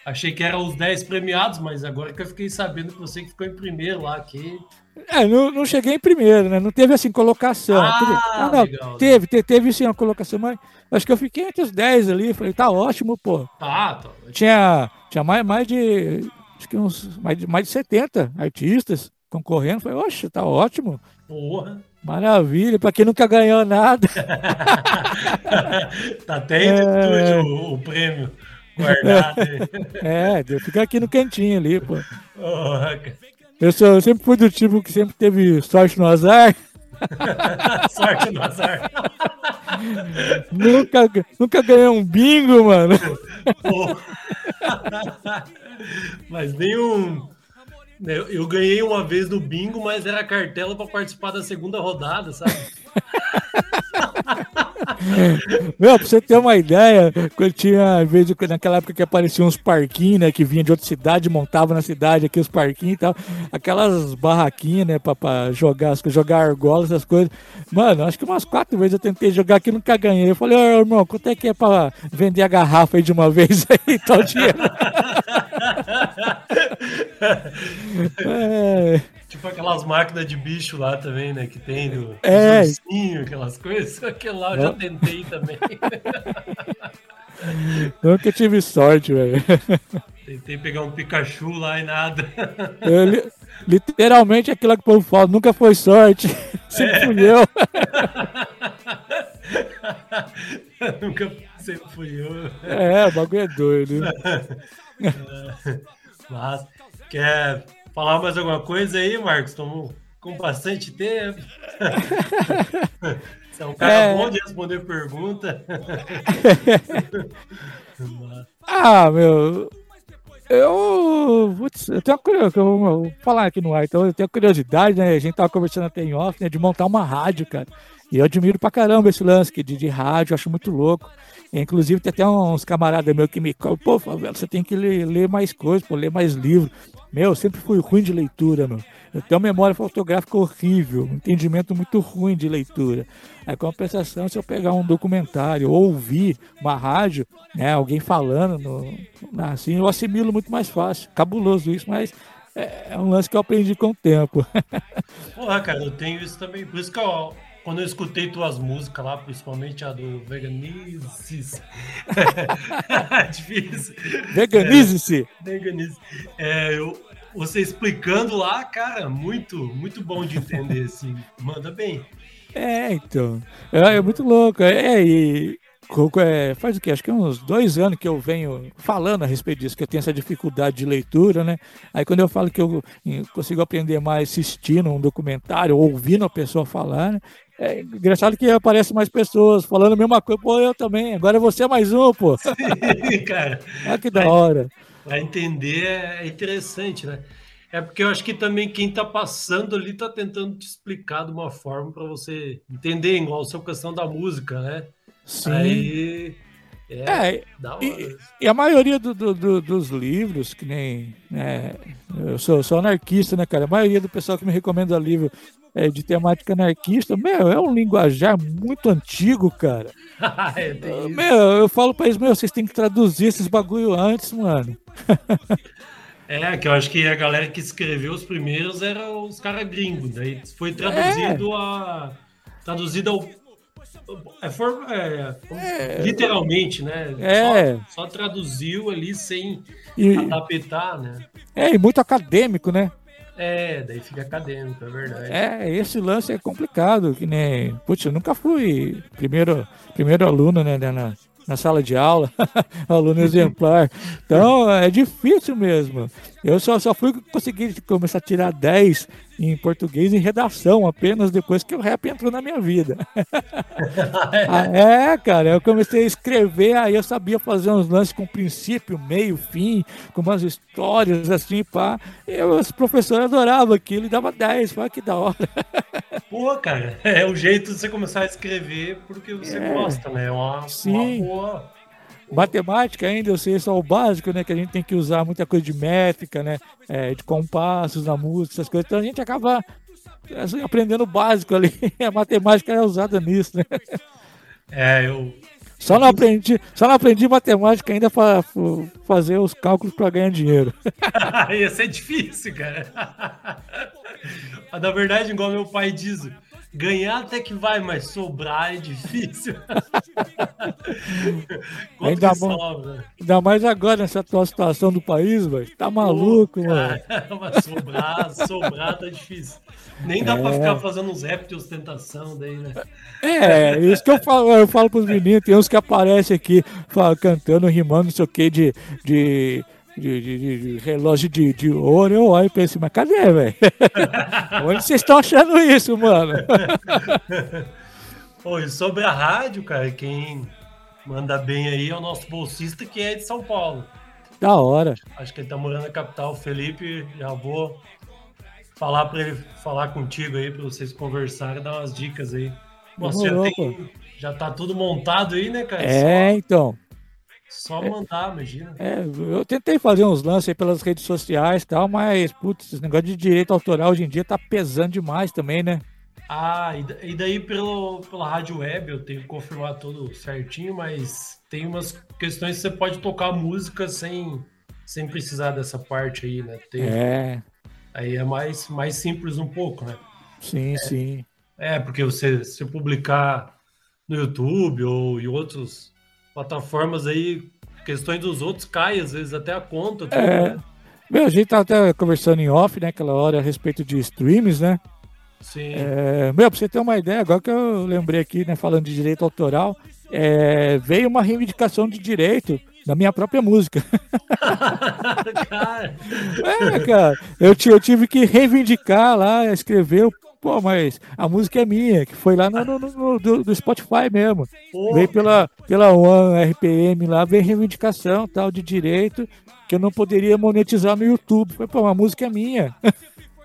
[SPEAKER 1] Achei que eram os 10 premiados, mas agora que eu fiquei sabendo que você que ficou em primeiro lá, que.
[SPEAKER 2] É, não, não cheguei em primeiro, né? Não teve assim colocação.
[SPEAKER 1] Ah,
[SPEAKER 2] teve, não,
[SPEAKER 1] legal.
[SPEAKER 2] teve, te- teve sim uma colocação, mas acho que eu fiquei entre os 10 ali. Falei, tá ótimo, pô.
[SPEAKER 1] Tá, tá.
[SPEAKER 2] Tinha, tinha mais, mais de. Acho que uns mais de, mais de 70 artistas concorrendo. Falei, oxe, tá ótimo.
[SPEAKER 1] Porra.
[SPEAKER 2] Maravilha, pra quem nunca ganhou nada.
[SPEAKER 1] tá até estúdio o, o prêmio guardado.
[SPEAKER 2] É, fica aqui no cantinho ali, pô. Eu, sou, eu sempre fui do tipo que sempre teve sorte no azar.
[SPEAKER 1] Sorte no azar.
[SPEAKER 2] nunca, nunca ganhei um bingo, mano.
[SPEAKER 1] Mas nem um. Eu, eu ganhei uma vez no bingo, mas era cartela para participar da segunda rodada, sabe?
[SPEAKER 2] Meu, pra você ter uma ideia, quando tinha, vezes, naquela época que apareciam uns parquinhos, né, que vinha de outra cidade, montava na cidade aqui os parquinhos e tal, aquelas barraquinhas, né, pra, pra jogar, jogar argola, essas coisas. Mano, acho que umas quatro vezes eu tentei jogar aqui nunca ganhei. Eu falei, ô irmão, quanto é que é pra vender a garrafa aí de uma vez aí, tal dinheiro? É,
[SPEAKER 1] Tipo aquelas máquinas de bicho lá também, né? Que tem do
[SPEAKER 2] É.
[SPEAKER 1] dos ursinhos, aquelas coisas. Aquele lá eu já tentei também.
[SPEAKER 2] nunca tive sorte, velho.
[SPEAKER 1] tentei pegar um Pikachu lá e nada.
[SPEAKER 2] Eu li- literalmente aquilo que o povo fala, nunca foi sorte, sempre fui eu.
[SPEAKER 1] Nunca sempre fui eu.
[SPEAKER 2] É, o bagulho é doido.
[SPEAKER 1] Mas quer falar mais alguma coisa aí, Marcos? Estamos com bastante tempo. Você é um cara
[SPEAKER 2] É.
[SPEAKER 1] bom de responder pergunta.
[SPEAKER 2] Ah, meu. Eu, putz, eu tenho curiosidade, eu vou falar aqui no ar, então eu tenho curiosidade, né? A gente tava conversando até em off, né? De montar uma rádio, cara. E eu admiro pra caramba esse lance de, de rádio, acho muito louco. Inclusive, tem até uns camaradas meus que me cobram, pô, Favela, você tem que ler, ler mais coisas, pô, ler mais livros. Meu, eu sempre fui ruim de leitura, meu. Eu tenho uma memória fotográfica horrível, um entendimento muito ruim de leitura. Aí, compensação, se eu pegar um documentário ou ouvir uma rádio, né, alguém falando, no, assim, eu assimilo muito mais fácil. Cabuloso isso, mas é, é um lance que eu aprendi com o tempo.
[SPEAKER 1] Porra, cara, eu tenho isso também. Por isso que eu, quando eu escutei tuas músicas lá, principalmente a do Veganices. Difícil.
[SPEAKER 2] Veganize-se!
[SPEAKER 1] Veganice. É, eu, você explicando lá, cara, muito, muito bom de entender, assim. Manda bem.
[SPEAKER 2] É, então. É, é muito louco. É, e é, faz o que? Acho que é uns dois anos que eu venho falando a respeito disso, que eu tenho essa dificuldade de leitura, né? Aí quando eu falo que eu consigo aprender mais assistindo um documentário, ouvindo a pessoa falar, né? É engraçado que aparecem mais pessoas falando a mesma coisa. Pô, eu também. Agora você é mais um, pô. Sim,
[SPEAKER 1] cara.
[SPEAKER 2] Olha que da hora.
[SPEAKER 1] Para entender é interessante, né? É porque eu acho que também quem está passando ali está tentando te explicar de uma forma para você entender, igual a sua questão da música, né?
[SPEAKER 2] Sim. Aí, é, é e, e, a maioria do, do, do, dos livros, que nem. Né, eu sou, sou anarquista, né, cara? A maioria do pessoal que me recomenda livro é, de temática anarquista, meu, é um linguajar muito antigo, cara. é, meu, eu falo pra eles, meu, vocês têm que traduzir esses bagulho antes, mano.
[SPEAKER 1] É, que eu acho que a galera que escreveu os primeiros eram os caras gringos, daí foi traduzido é. a. Traduzido ao. É, for, é, é, literalmente, né?
[SPEAKER 2] É.
[SPEAKER 1] Só, só traduziu ali sem e, né?
[SPEAKER 2] É, e muito acadêmico, né?
[SPEAKER 1] É, daí fica acadêmico, é verdade.
[SPEAKER 2] É, esse lance é complicado, que nem. Putz, eu nunca fui primeiro, primeiro aluno, né, na, na sala de aula, aluno exemplar. Então é difícil mesmo. Eu só, só fui conseguir começar a tirar 10 em português em redação apenas depois que o rap entrou na minha vida. Ah, é, cara, eu comecei a escrever, aí eu sabia fazer uns lances com princípio, meio, fim, com umas histórias assim, pá. E os professores adoravam aquilo e dava 10, pá, que da hora.
[SPEAKER 1] Pô, cara, é o jeito de você começar a escrever porque você é. gosta, né? É uma,
[SPEAKER 2] Sim.
[SPEAKER 1] uma boa
[SPEAKER 2] Matemática ainda, eu sei só o básico, né? Que a gente tem que usar muita coisa de métrica, né? É, de compassos na música, essas coisas. Então a gente acaba assim, aprendendo o básico ali. A matemática é usada nisso, né?
[SPEAKER 1] É, eu.
[SPEAKER 2] Só não aprendi, só não aprendi matemática ainda para fazer os cálculos para ganhar dinheiro.
[SPEAKER 1] Ia ser difícil, cara. Na verdade, igual meu pai diz, Ganhar até que vai, mas sobrar é difícil.
[SPEAKER 2] ainda, ainda mais agora nessa atual situação do país, velho. Tá maluco, Pô, mano.
[SPEAKER 1] Mas sobrar, sobrar tá difícil. Nem dá é. pra ficar fazendo uns rap de ostentação daí, né?
[SPEAKER 2] É, isso que eu falo, eu falo pros meninos, tem uns que aparecem aqui fala, cantando, rimando, não sei o que, de, de de, de, de, relógio de, de ouro, eu olho e penso, mas cadê, velho? Onde vocês estão achando isso, mano?
[SPEAKER 1] Oi, sobre a rádio, cara, quem manda bem aí é o nosso bolsista que é de São Paulo.
[SPEAKER 2] Da hora.
[SPEAKER 1] Acho que ele tá morando na capital, Felipe. Já vou falar para ele falar contigo aí, para vocês conversarem, dar umas dicas aí. Você já, tem, já tá tudo montado aí, né, cara?
[SPEAKER 2] É, Só... então.
[SPEAKER 1] Só mandar, imagina.
[SPEAKER 2] É, eu tentei fazer uns lances aí pelas redes sociais e tal, mas, putz, esse negócio de direito autoral hoje em dia tá pesando demais também, né?
[SPEAKER 1] Ah, e daí pelo, pela rádio web eu tenho que confirmar tudo certinho, mas tem umas questões que você pode tocar música sem, sem precisar dessa parte aí, né? Tem,
[SPEAKER 2] é.
[SPEAKER 1] Aí é mais, mais simples um pouco, né?
[SPEAKER 2] Sim,
[SPEAKER 1] é,
[SPEAKER 2] sim.
[SPEAKER 1] É, porque você se publicar no YouTube ou em outros plataformas aí, questões dos outros cai, às vezes até a conta. Tudo,
[SPEAKER 2] é. Né? Meu, a gente tá até conversando em off, né, aquela hora a respeito de streams, né?
[SPEAKER 1] Sim.
[SPEAKER 2] É, meu, pra você ter uma ideia, agora que eu lembrei aqui, né, falando de direito autoral, é, veio uma reivindicação de direito da minha própria música. cara. É, cara, eu, eu tive que reivindicar lá, escrever Pô, mas a música é minha, que foi lá no, no, no do, do, Spotify mesmo. Pô, veio pela, pela One RPM lá, veio reivindicação tal de direito que eu não poderia monetizar no YouTube. Foi, pô, a música é minha.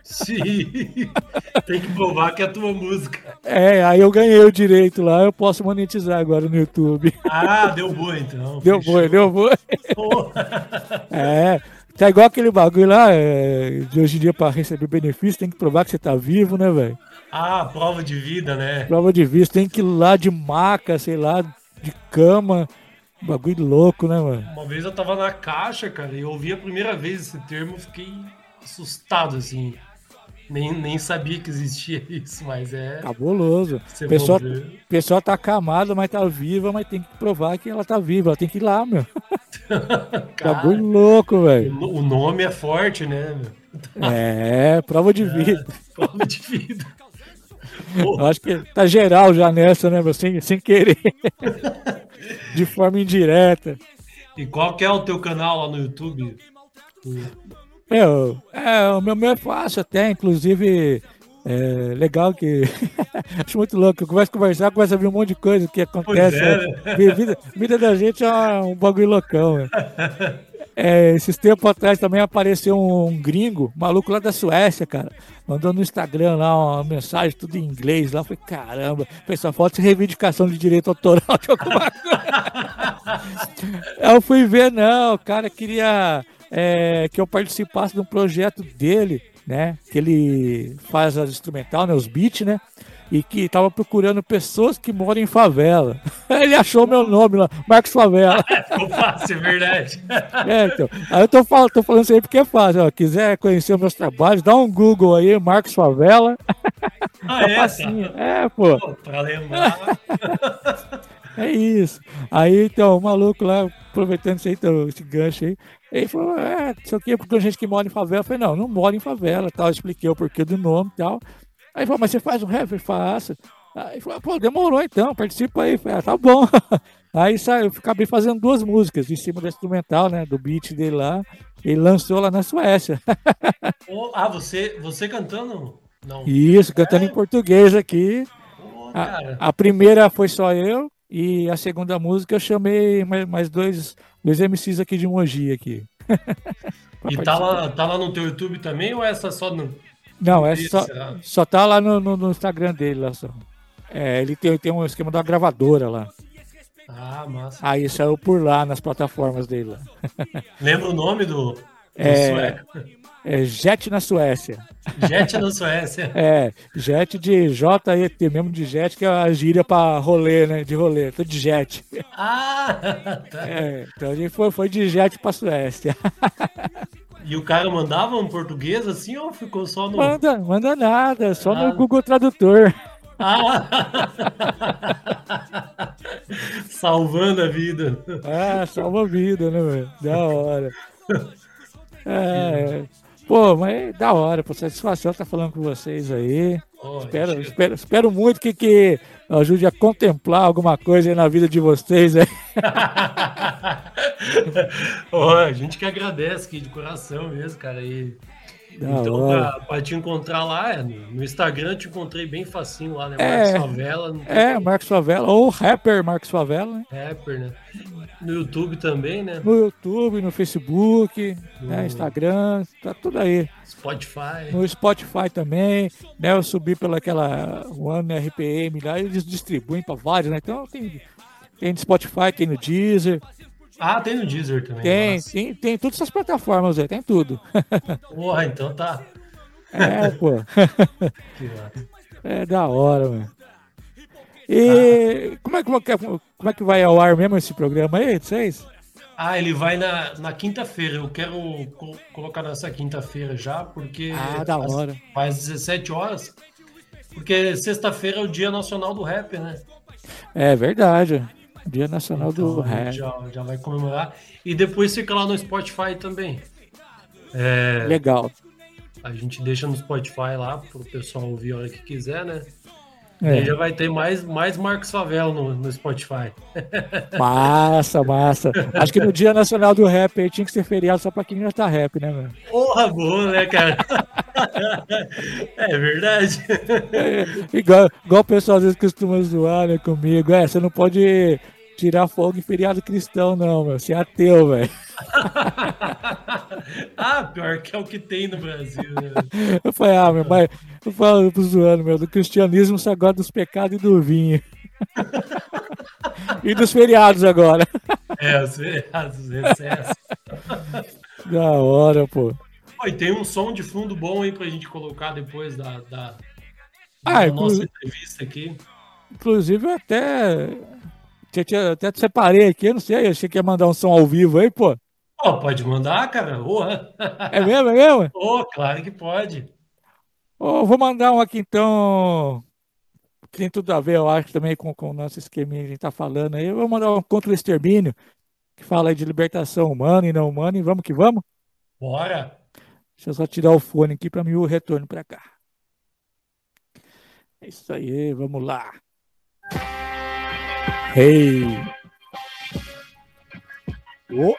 [SPEAKER 1] Sim, tem que provar que é a tua música.
[SPEAKER 2] É, aí eu ganhei o direito lá, eu posso monetizar agora no YouTube.
[SPEAKER 1] Ah, deu boa então.
[SPEAKER 2] Deu boa, deu boa. É, Tá igual aquele bagulho lá, é, de hoje em dia, para receber benefício, tem que provar que você tá vivo, né, velho?
[SPEAKER 1] Ah, prova de vida, né?
[SPEAKER 2] Prova de vida, tem que ir lá de maca, sei lá, de cama. Bagulho louco, né, mano?
[SPEAKER 1] Uma vez eu tava na caixa, cara, e eu ouvi a primeira vez esse termo, fiquei assustado, assim. Nem, nem sabia que existia isso, mas é.
[SPEAKER 2] Cabuloso. A pessoa, pessoa tá acamada, mas tá viva, mas tem que provar que ela tá viva. Ela tem que ir lá, meu. Bagulho louco, velho.
[SPEAKER 1] O nome é forte, né?
[SPEAKER 2] É, prova de vida.
[SPEAKER 1] É, prova de vida.
[SPEAKER 2] Eu acho que tá geral já nessa, né, meu? Sem, sem querer. de forma indireta.
[SPEAKER 1] E qual que é o teu canal lá no YouTube?
[SPEAKER 2] Meu, é, o meu, meu é fácil até, inclusive é legal que. Acho muito louco. Eu começo a conversar, começa a ver um monte de coisa que acontece. É, né? vida, vida da gente é um bagulho loucão. Né? É, esses tempos atrás também apareceu um gringo, maluco lá da Suécia, cara. Mandou no Instagram lá uma mensagem, tudo em inglês lá. Eu falei, caramba, pessoal, falta reivindicação de direito autoral de alguma coisa. eu fui ver, não, o cara queria é, que eu participasse de um projeto dele né? Que ele faz as instrumental, né? Os beats, né? E que estava procurando pessoas que moram em favela. Ele achou meu nome lá, Marcos Favela.
[SPEAKER 1] Ficou fácil, é verdade.
[SPEAKER 2] É, então. Aí eu tô falando, tô falando isso aí porque é fácil. Ó. Quiser conhecer meus trabalhos, dá um Google aí, Marcos Favela.
[SPEAKER 1] Ah, tá é? Facinho.
[SPEAKER 2] É, pô. pô
[SPEAKER 1] pra lembrar.
[SPEAKER 2] É isso. Aí, então, o maluco lá, aproveitando esse, então, esse gancho aí, ele falou, é, não sei o quê, porque tem gente que mora em favela. Eu falei, não, não moro em favela, tal. Eu expliquei o porquê do nome e tal. Aí ele falou, mas você faz um rap? Eu faço. Aí ele falou, pô, demorou então, participa aí. Eu falei, ah, tá bom. Aí saiu, eu acabei fazendo duas músicas em cima do instrumental, né, do beat dele lá. Ele lançou lá na Suécia.
[SPEAKER 1] Oh, ah, você, você cantando? Não.
[SPEAKER 2] Isso, cantando é? em português aqui. Oh, a, a primeira foi só eu, e a segunda música eu chamei mais, mais dois, dois MCs aqui de Mogi aqui.
[SPEAKER 1] e tá lá, tá lá no teu YouTube também ou essa só no.
[SPEAKER 2] Não, essa só, só tá lá no, no, no Instagram dele lá só. É, ele tem, tem um esquema da gravadora lá.
[SPEAKER 1] Ah, massa.
[SPEAKER 2] Aí saiu por lá nas plataformas dele lá.
[SPEAKER 1] Lembra o nome do, do
[SPEAKER 2] é, é Jet na Suécia.
[SPEAKER 1] Jet na Suécia.
[SPEAKER 2] É, Jet de J-E-T, mesmo de Jet, que é a gíria pra rolê, né? De rolê, tô de Jet.
[SPEAKER 1] Ah, tá.
[SPEAKER 2] É, então a gente foi, foi de Jet pra Suécia.
[SPEAKER 1] E o cara mandava um português assim ou ficou só no.
[SPEAKER 2] Manda, manda nada, só ah. no Google Tradutor.
[SPEAKER 1] Ah. Salvando a vida.
[SPEAKER 2] Ah, salva a vida, né, velho? Da hora. É, Pô, mas é da hora, por satisfação estar tá falando com vocês aí. Oh, espero, espero, espero muito que, que ajude a contemplar alguma coisa aí na vida de vocês. Aí.
[SPEAKER 1] oh, a gente que agradece aqui de coração mesmo, cara. E da então, pra, pra, te encontrar lá, é, no Instagram te encontrei bem facinho lá, né?
[SPEAKER 2] Marcos é, Favela. É, como... Marcos Favela, ou rapper Marcos Favela, né?
[SPEAKER 1] Rapper, né? No YouTube também, né?
[SPEAKER 2] No YouTube, no Facebook, no... Né, Instagram, tá tudo aí.
[SPEAKER 1] Spotify.
[SPEAKER 2] No Spotify também, né? Eu subi pelaquela One RPM lá, eles distribuem para vários, né? Então tem, tem no Spotify, tem no Deezer.
[SPEAKER 1] Ah, tem no Deezer também.
[SPEAKER 2] Tem, tem, tem todas essas plataformas aí, tem tudo.
[SPEAKER 1] Porra, então tá.
[SPEAKER 2] É, pô. é da hora, mano. E ah. como, é, como, é, como é que vai ao ar mesmo esse programa aí, vocês?
[SPEAKER 1] Ah, ele vai na, na quinta-feira. Eu quero co colocar nessa quinta-feira já, porque.
[SPEAKER 2] Ah, da hora.
[SPEAKER 1] Faz 17 horas. Porque sexta-feira é o Dia Nacional do Rap, né?
[SPEAKER 2] É verdade. Dia Nacional então, do Rap.
[SPEAKER 1] Já, já vai comemorar. E depois fica lá no Spotify também. É,
[SPEAKER 2] Legal.
[SPEAKER 1] A gente deixa no Spotify lá para o pessoal ouvir a hora que quiser, né? É. E já vai ter mais, mais Marcos Favela no, no Spotify.
[SPEAKER 2] Massa, massa. Acho que no Dia Nacional do Rap aí tinha que ser feriado só pra quem já tá rap, né, mano?
[SPEAKER 1] Porra, boa, né, cara? é verdade.
[SPEAKER 2] É, igual, igual o pessoal às vezes costuma zoar né, comigo. É, você não pode tirar fogo em feriado cristão, não, meu. Você é ateu, velho.
[SPEAKER 1] ah, pior que é o que tem no Brasil. Né?
[SPEAKER 2] Eu falei, ah, meu, mas eu falo pro zoando, meu, do cristianismo você agora dos pecados e do vinho. e dos feriados agora.
[SPEAKER 1] É, os feriados, os excessos.
[SPEAKER 2] Da hora, pô.
[SPEAKER 1] e tem um som de fundo bom aí pra gente colocar depois da, da, ah, da nossa entrevista aqui.
[SPEAKER 2] Inclusive, eu até tinha, até te separei aqui, não sei, achei que ia mandar um som ao vivo aí, pô.
[SPEAKER 1] Oh, pode mandar, cara. Oh.
[SPEAKER 2] É mesmo, é mesmo?
[SPEAKER 1] Oh, claro que pode.
[SPEAKER 2] Oh, vou mandar um aqui então, que tem tudo a ver, eu acho, também com, com o nosso esqueminha que a gente tá falando aí. Eu vou mandar um contra o extermínio, que fala aí de libertação humana e não humana, e vamos que vamos?
[SPEAKER 1] Bora!
[SPEAKER 2] Deixa eu só tirar o fone aqui para mim o retorno para cá. É isso aí, vamos lá. 嘿。我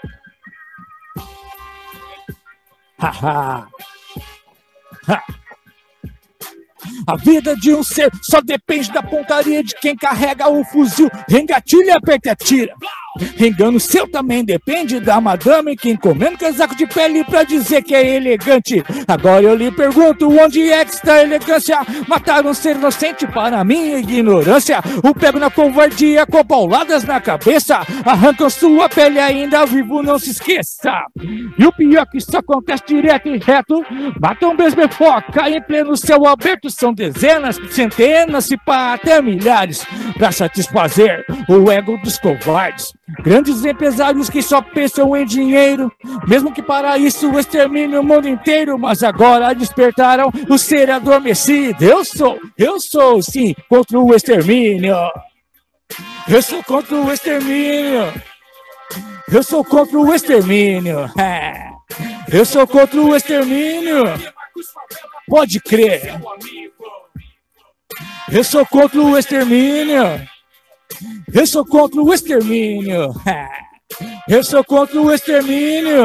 [SPEAKER 2] 哈哈。哈。A vida de um ser só depende da pontaria de quem carrega o fuzil. Engatilha, aperta atira. Engano seu também depende da madame que encomenda casaco de pele pra dizer que é elegante. Agora eu lhe pergunto, onde é que está a elegância? Matar um ser inocente para minha ignorância. O pego na covardia com pauladas na cabeça. Arrancam sua pele ainda vivo, não se esqueça. E o pior que isso acontece direto e reto. Matam mesmo foca em pleno céu aberto. São dezenas, centenas e pá, até milhares. Pra satisfazer o ego dos covardes. Grandes empresários que só pensam em dinheiro, mesmo que para isso extermine o mundo inteiro, mas agora despertaram o ser adormecido. Eu sou, eu sou sim contra o extermínio. Eu sou contra o extermínio. Eu sou contra o extermínio. Eu sou contra o extermínio. Pode crer. Eu sou contra o extermínio. Eu sou contra o extermínio. Eu sou contra o extermínio.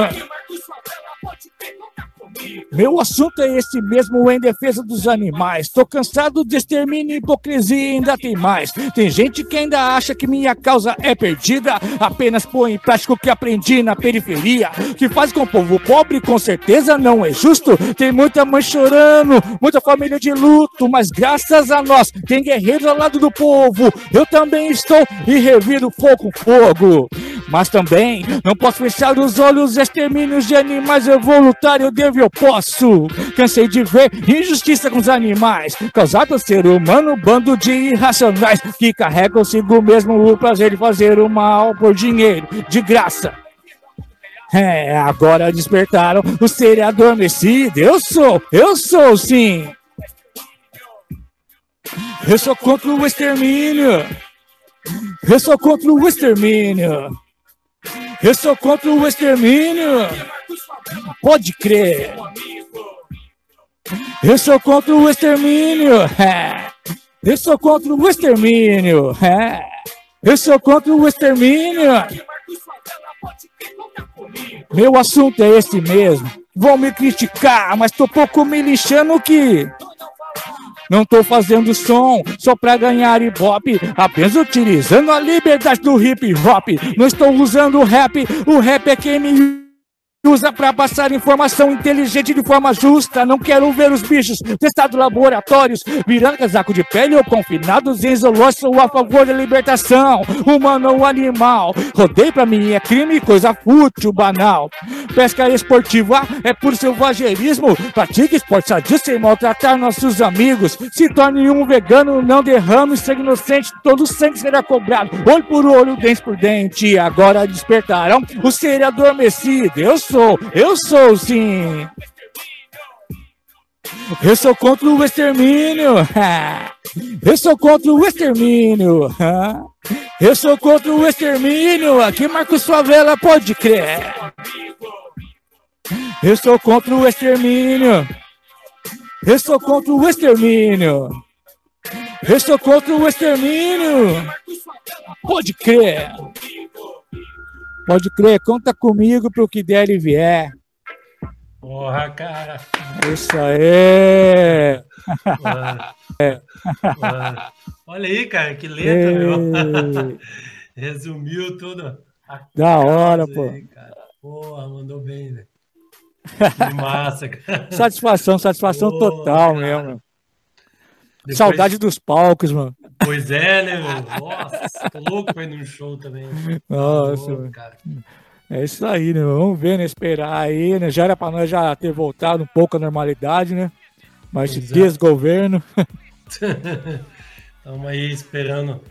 [SPEAKER 2] Meu assunto é esse mesmo em defesa dos animais. Tô cansado de extermínio e hipocrisia ainda tem mais. Tem gente que ainda acha que minha causa é perdida, apenas põe em prática o que aprendi na periferia. Que faz com o povo pobre, com certeza não é justo. Tem muita mãe chorando, muita família de luto, mas graças a nós tem guerreiros ao lado do povo. Eu também estou e reviro fogo com fogo. Mas também não posso fechar os olhos extermínios de animais. Eu vou lutar, eu devo, eu posso. Cansei de ver injustiça com os animais, causado pelo ser humano, bando de irracionais que carregam consigo mesmo o prazer de fazer o mal por dinheiro, de graça. É, agora despertaram o ser adormecido. Eu sou, eu sou sim. Eu sou contra o extermínio. Eu sou contra o extermínio. Eu sou contra o extermínio. Pode crer. Eu sou contra o extermínio. Eu sou contra o extermínio. Eu sou contra o extermínio. Meu assunto é esse mesmo. Vão me criticar, mas tô pouco me lixando que não tô fazendo som só pra ganhar ibope, apenas utilizando a liberdade do hip hop. Não estou usando o rap, o rap é quem me usa para passar informação inteligente de forma justa. Não quero ver os bichos testados laboratórios virando casaco de pele ou confinados em zoológico a favor da libertação, humano ou animal. Rodei para mim é crime, coisa fútil, banal. Pesca esportiva é por selvagerismo. Pratique esporte sadio sem maltratar nossos amigos. Se torne um vegano, não derrame sangue inocente. Todo sangue será cobrado, olho por olho, dente por dente. Agora despertaram o ser adormecido. Eu sou sou, eu sou sim. Eu sou contra o extermínio. Eu sou contra o extermínio. Eu sou contra o extermínio. Aqui Marcos Favela pode crer. Eu sou contra o extermínio. Eu sou contra o extermínio. Eu sou contra o extermínio. Pode crer. Pode crer, conta comigo para o que der e vier.
[SPEAKER 1] Porra, cara.
[SPEAKER 2] Isso aí.
[SPEAKER 1] é. Olha aí, cara, que letra, meu. Resumiu tudo.
[SPEAKER 2] Da hora, pô. Aí,
[SPEAKER 1] Porra, mandou bem, velho. Que massa, cara.
[SPEAKER 2] Satisfação, satisfação Porra, total cara. mesmo. Depois... Saudade dos palcos, mano.
[SPEAKER 1] Pois é, né, meu? Nossa, tô louco pra ir num show também.
[SPEAKER 2] Nossa, louco, cara. É isso aí, né? Vamos ver, né? Esperar aí, né? Já era pra nós já ter voltado um pouco à normalidade, né? Mas é. desgoverno.
[SPEAKER 1] Estamos aí esperando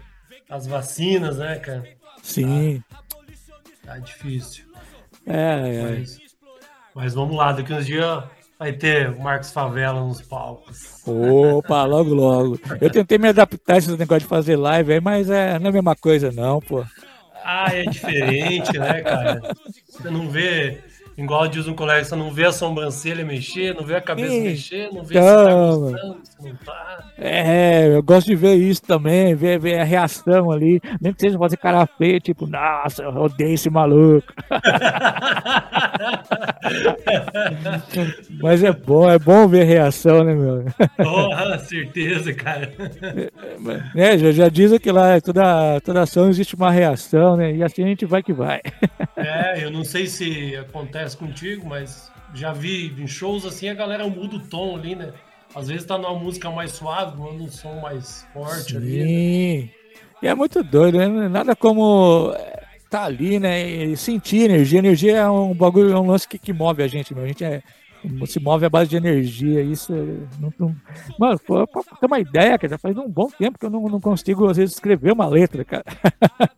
[SPEAKER 1] as vacinas, né, cara?
[SPEAKER 2] Sim.
[SPEAKER 1] Tá, tá difícil.
[SPEAKER 2] É, é.
[SPEAKER 1] Mas, mas vamos lá, daqui uns dias Vai ter o Marcos Favela nos palcos.
[SPEAKER 2] Opa, logo, logo. Eu tentei me adaptar a esse negócio de fazer live aí, mas é, não é a mesma coisa, não, pô.
[SPEAKER 1] Ah, é diferente, né, cara? Você não vê Igual diz um colega, você não vê a sobrancelha mexer, não vê a cabeça Sim. mexer, não vê então, se tá gostando, se não tá.
[SPEAKER 2] É, eu gosto de ver isso também, ver, ver a reação ali. Nem que seja fazer cara feia, tipo, nossa, eu odeio esse maluco. Mas é bom, é bom ver a reação, né, meu?
[SPEAKER 1] Porra, certeza, cara.
[SPEAKER 2] É, já, já diz que lá, toda, toda ação existe uma reação, né? E assim a gente vai que vai.
[SPEAKER 1] É, eu não sei se acontece contigo, mas já vi em shows assim, a galera muda o tom ali, né? Às vezes tá numa música mais suave, manda um som mais forte Sim. ali. Né?
[SPEAKER 2] E é muito doido, né? Nada como eh, tá ali, né? E sentir energia. Energia é um bagulho, é um lance que, que move a gente, meu. A gente é, se move à base de energia. Isso não, não... Mano, pra, ter uma ideia, cara, já faz um bom tempo que eu não, não consigo, às vezes, escrever uma letra, cara.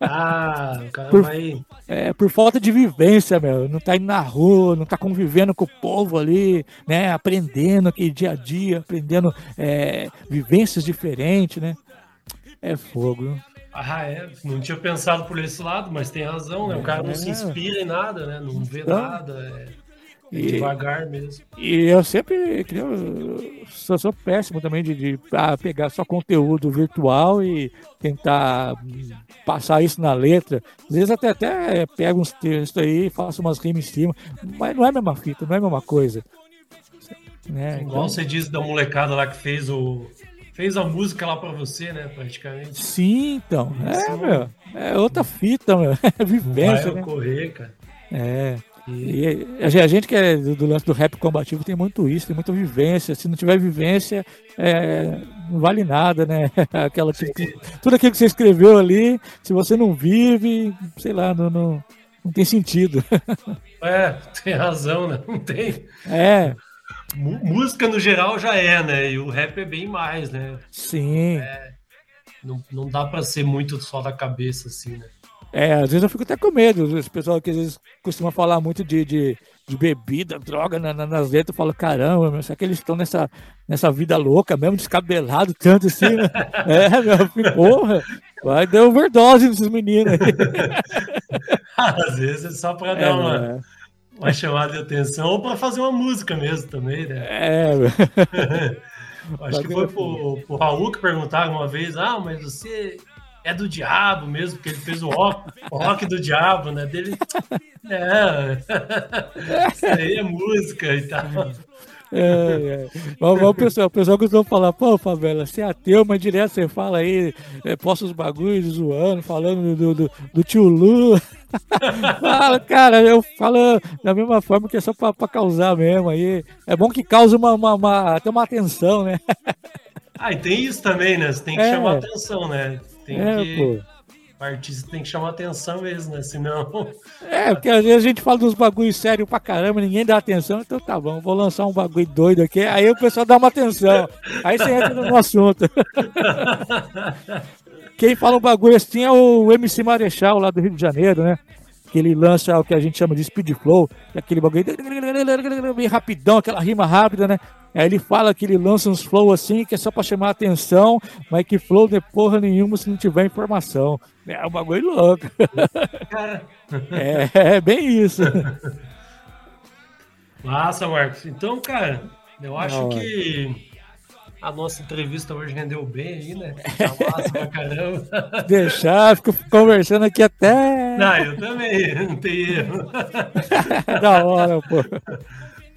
[SPEAKER 1] Ah, cara,
[SPEAKER 2] por,
[SPEAKER 1] aí.
[SPEAKER 2] É, por falta de vivência, meu. Não tá indo na rua, não tá convivendo com o povo ali, né? Aprendendo aqui dia a dia, aprendendo é, vivências diferentes, né? É fogo.
[SPEAKER 1] Ah, é. Não tinha pensado por esse lado, mas tem razão, né? O cara não se é. inspira em nada, né? Não vê então, nada. É... É e, devagar mesmo.
[SPEAKER 2] E eu sempre eu sou, sou péssimo também de, de ah, pegar só conteúdo virtual e tentar passar isso na letra. Às vezes até, até pego uns textos aí, faço umas rimas em cima, mas não é a mesma fita, não é a mesma coisa.
[SPEAKER 1] Né? Igual então... você disse da molecada lá que fez o. Fez a música lá pra você, né? Praticamente.
[SPEAKER 2] Sim, então. É, meu. É outra fita, meu. É vivência.
[SPEAKER 1] Vai ocorrer, né? cara.
[SPEAKER 2] É. E a gente que é do, lance do rap combativo tem muito isso, tem muita vivência. Se não tiver vivência, é, não vale nada, né? Aquela, tudo aquilo que você escreveu ali, se você não vive, sei lá, não, não, não tem sentido.
[SPEAKER 1] É, tem razão, né? Não tem.
[SPEAKER 2] É.
[SPEAKER 1] música no geral já é, né? E o rap é bem mais, né?
[SPEAKER 2] Sim.
[SPEAKER 1] É, não, não dá para ser muito só da cabeça, assim, né?
[SPEAKER 2] É, às vezes eu fico até com medo. Os pessoal que às vezes costuma falar muito de, de, de bebida, droga na, na, nas letras, eu falo, caramba, meu, será que eles estão nessa, nessa vida louca mesmo, descabelado tanto assim? Né? é, meu, porra, vai dar overdose nesses meninos aí.
[SPEAKER 1] às vezes é só para dar é, uma, é. uma chamada de atenção ou para fazer uma música mesmo também, né?
[SPEAKER 2] É,
[SPEAKER 1] Acho que foi pro, pro Raul que perguntaram uma vez, ah, mas você é do diabo mesmo, porque ele fez o rock, o rock do diabo, né? Dele. É. Isso aí é música e tal.
[SPEAKER 2] É, é. Mas, mas o, pessoal, o pessoal costuma falar, pô, Favela, você é ateu, mas direto você fala aí, é, posta os bagulhos zoando, falando do, do, do tio Lu. Fala, cara, eu falo da mesma forma que é só pra, pra causar mesmo aí. É bom que cause uma, uma, uma, até uma atenção, né?
[SPEAKER 1] Ah, e tem isso também, né? Você tem que é. chamar atenção, né? Tem é, que. Pô. O artista tem que chamar atenção mesmo, né? Senão.
[SPEAKER 2] É, porque às vezes a gente fala dos bagulhos sérios pra caramba, ninguém dá atenção, então tá bom, vou lançar um bagulho doido aqui, aí o pessoal dá uma atenção. Aí você entra no assunto. Quem fala um bagulho assim é o MC Marechal lá do Rio de Janeiro, né? Que ele lança o que a gente chama de speed flow, é aquele bagulho bem rapidão, aquela rima rápida, né? Aí ele fala que ele lança uns flow assim, que é só pra chamar atenção, mas que flow não é porra nenhuma se não tiver informação. É um bagulho louco. é, é bem isso.
[SPEAKER 1] Massa, Marcos. Então, cara, eu acho não, que a nossa entrevista hoje rendeu bem aí, né? Tá massa pra caramba.
[SPEAKER 2] Deixar, fico conversando aqui até.
[SPEAKER 1] Não, eu também, não tem erro.
[SPEAKER 2] da hora, pô.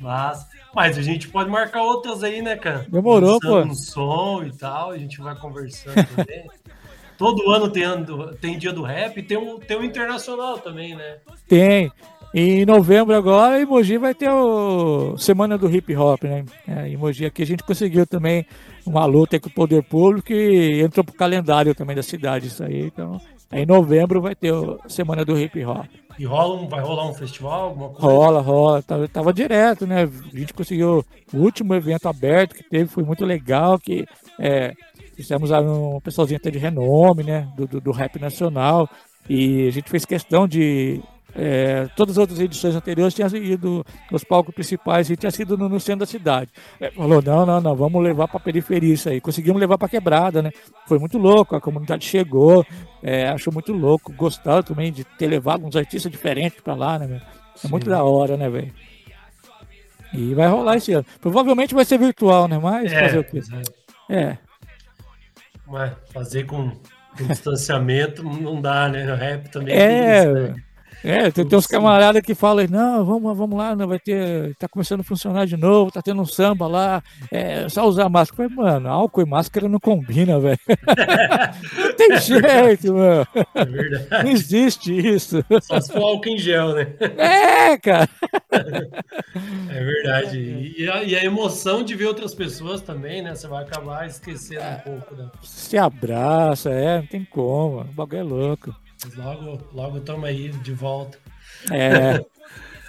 [SPEAKER 1] Mas, mas a gente pode marcar outras aí, né, cara?
[SPEAKER 2] Demorou, Lançando
[SPEAKER 1] pô. som e tal, a gente vai conversando também. Todo ano tem, tem dia do rap, tem um, tem um internacional também, né?
[SPEAKER 2] Tem. Em novembro agora, em Mogi vai ter o Semana do Hip Hop, né? É, em Mogi aqui a gente conseguiu também uma luta com o poder público e entrou pro calendário também da cidade isso aí. Então, em novembro vai ter a Semana do Hip Hop.
[SPEAKER 1] E rola um, vai rolar um festival, alguma coisa?
[SPEAKER 2] Rola, rola. Tava, tava direto, né? A gente conseguiu o último evento aberto que teve, foi muito legal, que é, fizemos um pessoalzinho até de renome, né? Do, do, do rap nacional. E a gente fez questão de é, todas as outras edições anteriores tinham ido nos palcos principais e tinha sido no, no centro da cidade. É, falou: não, não, não, vamos levar para a periferia isso aí. Conseguimos levar para quebrada, né? Foi muito louco, a comunidade chegou, é, achou muito louco, gostava também de ter levado uns artistas diferentes para lá, né? É muito da hora, né, velho? E vai rolar esse ano. Provavelmente vai ser virtual, né? Mas
[SPEAKER 1] É,
[SPEAKER 2] fazer o quê?
[SPEAKER 1] é. Mas fazer com, com distanciamento não dá, né? O rap também
[SPEAKER 2] É,
[SPEAKER 1] isso, né?
[SPEAKER 2] É, tem, tem uns camaradas que falam, não, vamos, vamos lá, não vai ter. Tá começando a funcionar de novo, tá tendo um samba lá, é só usar máscara. Falei, mano, álcool e máscara não combina, velho. não tem jeito, mano.
[SPEAKER 1] É verdade.
[SPEAKER 2] Não existe isso.
[SPEAKER 1] Só se for álcool em gel, né?
[SPEAKER 2] É, cara.
[SPEAKER 1] É verdade. E a, e a emoção de ver outras pessoas também, né? Você vai acabar esquecendo um pouco da.
[SPEAKER 2] Se abraça, é, não tem como. O bagulho é louco.
[SPEAKER 1] Logo, logo estamos aí de volta.
[SPEAKER 2] É.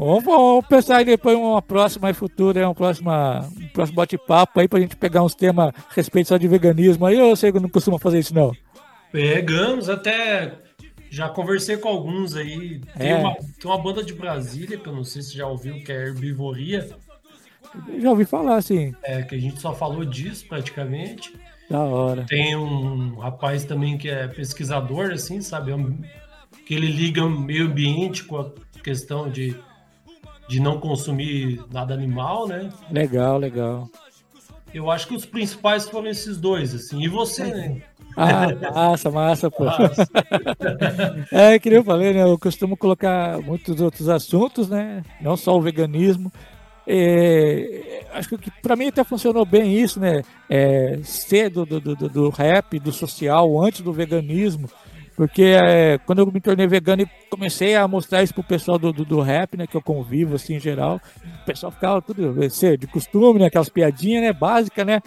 [SPEAKER 2] Vamos, vamos pensar aí depois uma próxima futura, uma próxima, um próximo bate-papo aí pra gente pegar uns temas a respeito só de veganismo aí, ou você não costuma fazer isso não?
[SPEAKER 1] Pegamos até. Já conversei com alguns aí. Tem,
[SPEAKER 2] É.
[SPEAKER 1] uma, tem uma banda de Brasília, que eu não sei se já ouviu, que é Herbivoria,
[SPEAKER 2] Já ouvi falar assim,
[SPEAKER 1] é, que a gente só falou disso praticamente.
[SPEAKER 2] Da hora.
[SPEAKER 1] Tem um rapaz também que é pesquisador, assim, sabe? Um- Que ele liga o meio ambiente com a questão de, de não consumir nada animal, né?
[SPEAKER 2] Legal, legal.
[SPEAKER 1] Eu acho que os principais foram esses dois, assim. E você, né?
[SPEAKER 2] Ah, massa, massa, pô.
[SPEAKER 1] Ah,
[SPEAKER 2] É, que nem eu falei, né? Eu costumo colocar muitos outros assuntos, né? Não só o veganismo. É, acho que para mim até funcionou bem isso, né? É, ser do, do, do, do rap, do social, antes do veganismo. Porque é, quando eu me tornei vegano e comecei a mostrar isso pro pessoal do, do, do rap, né? Que eu convivo, assim, em geral. O pessoal ficava tudo de costume, né? Aquelas piadinhas, né? Básicas, né?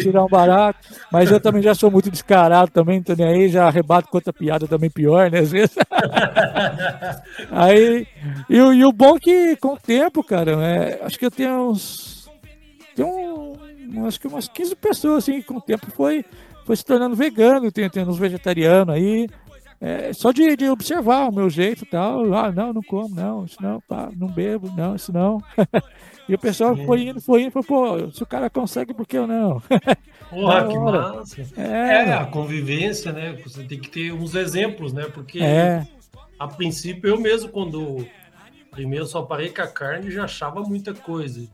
[SPEAKER 2] tirar um barato. Mas eu também já sou muito descarado também, tô nem aí, já arrebato com outra piada também pior, né? Às vezes. aí, e, o- e o bom é que com o tempo, cara, é, acho que eu tenho uns. Tem um, acho que umas 15 pessoas, assim, que com o tempo foi, foi se tornando vegano, tem, tem uns vegetarianos aí. É, só de, de observar o meu jeito e tal. Ah, não, não como, não, isso não, pá, não bebo, não, isso não. e o pessoal
[SPEAKER 1] Sim.
[SPEAKER 2] foi indo, foi indo, falou, pô, se o cara consegue, por que eu não?
[SPEAKER 1] Porra, que massa.
[SPEAKER 2] É,
[SPEAKER 1] É, a convivência, né? Você tem que ter uns exemplos, né? Porque
[SPEAKER 2] é,
[SPEAKER 1] a princípio eu mesmo, quando primeiro só parei com a carne, já achava muita coisa.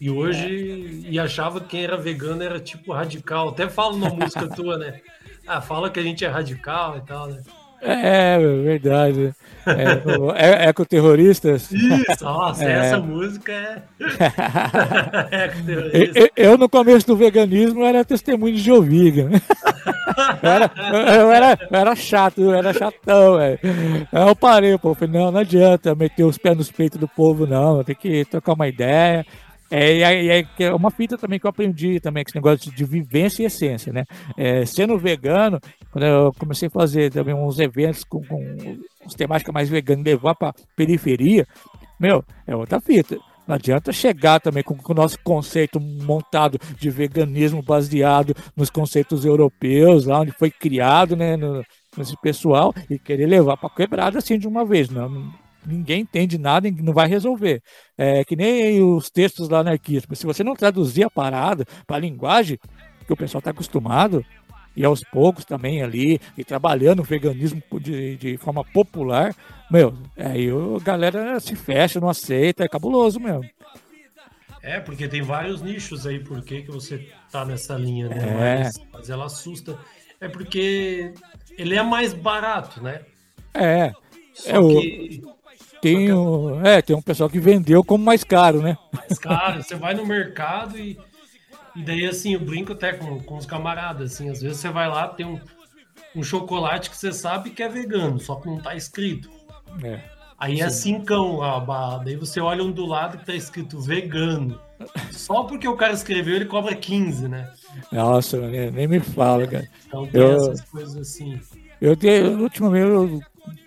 [SPEAKER 1] E hoje, e achava que quem era vegano era tipo radical. Até falo na música tua, né? Ah, fala que a gente é radical e tal, né?
[SPEAKER 2] é, verdade. É, o- é, ecoterroristas.
[SPEAKER 1] Isso, nossa,
[SPEAKER 2] É.
[SPEAKER 1] essa música é. é
[SPEAKER 2] Eu, eu- no começo do veganismo, era testemunho de Joviga. Eu era, eu, era, eu era chato, eu era chatão, velho. Aí eu parei, pô, falei, não, não adianta meter os pés nos peitos do povo, não, tem que trocar uma ideia. É, aí, que é uma fita também que eu aprendi também, esse negócio de vivência e essência, né? É, sendo vegano, quando eu comecei a fazer também uns eventos com, com uns temáticas mais veganas, levar pra periferia, meu, é outra fita. Não adianta chegar também com, com o nosso conceito montado de veganismo baseado nos conceitos europeus, lá onde foi criado, né, no, nesse pessoal, e querer levar para quebrada assim de uma vez. Não, ninguém entende nada e não vai resolver. É que nem os textos lá anarquistas. Se você não traduzir a parada para a linguagem que o pessoal está acostumado, e aos poucos também ali, e trabalhando o veganismo de, de forma popular, meu, aí a galera se fecha, não aceita, é cabuloso mesmo.
[SPEAKER 1] É, porque tem vários nichos aí, por que que você tá nessa linha, né?
[SPEAKER 2] É.
[SPEAKER 1] Mas, mas ela assusta. É porque ele é mais barato, né?
[SPEAKER 2] É,
[SPEAKER 1] Só
[SPEAKER 2] É, o-
[SPEAKER 1] que
[SPEAKER 2] tem, um, é, tem um pessoal que vendeu como mais caro, né?
[SPEAKER 1] mais caro, você vai no mercado e, e daí assim, eu brinco até com, com os camaradas, assim, às vezes você vai lá, tem um, um chocolate que você sabe que é vegano, só que não tá escrito.
[SPEAKER 2] É.
[SPEAKER 1] Aí é cincão a barra, daí você olha um do lado que tá escrito vegano. Só porque o cara escreveu, ele cobra 15, né?
[SPEAKER 2] Nossa, nem, nem me fala, cara.
[SPEAKER 1] Então tem
[SPEAKER 2] Eu-
[SPEAKER 1] essas coisas assim.
[SPEAKER 2] Eu dei, ultimamente, eu-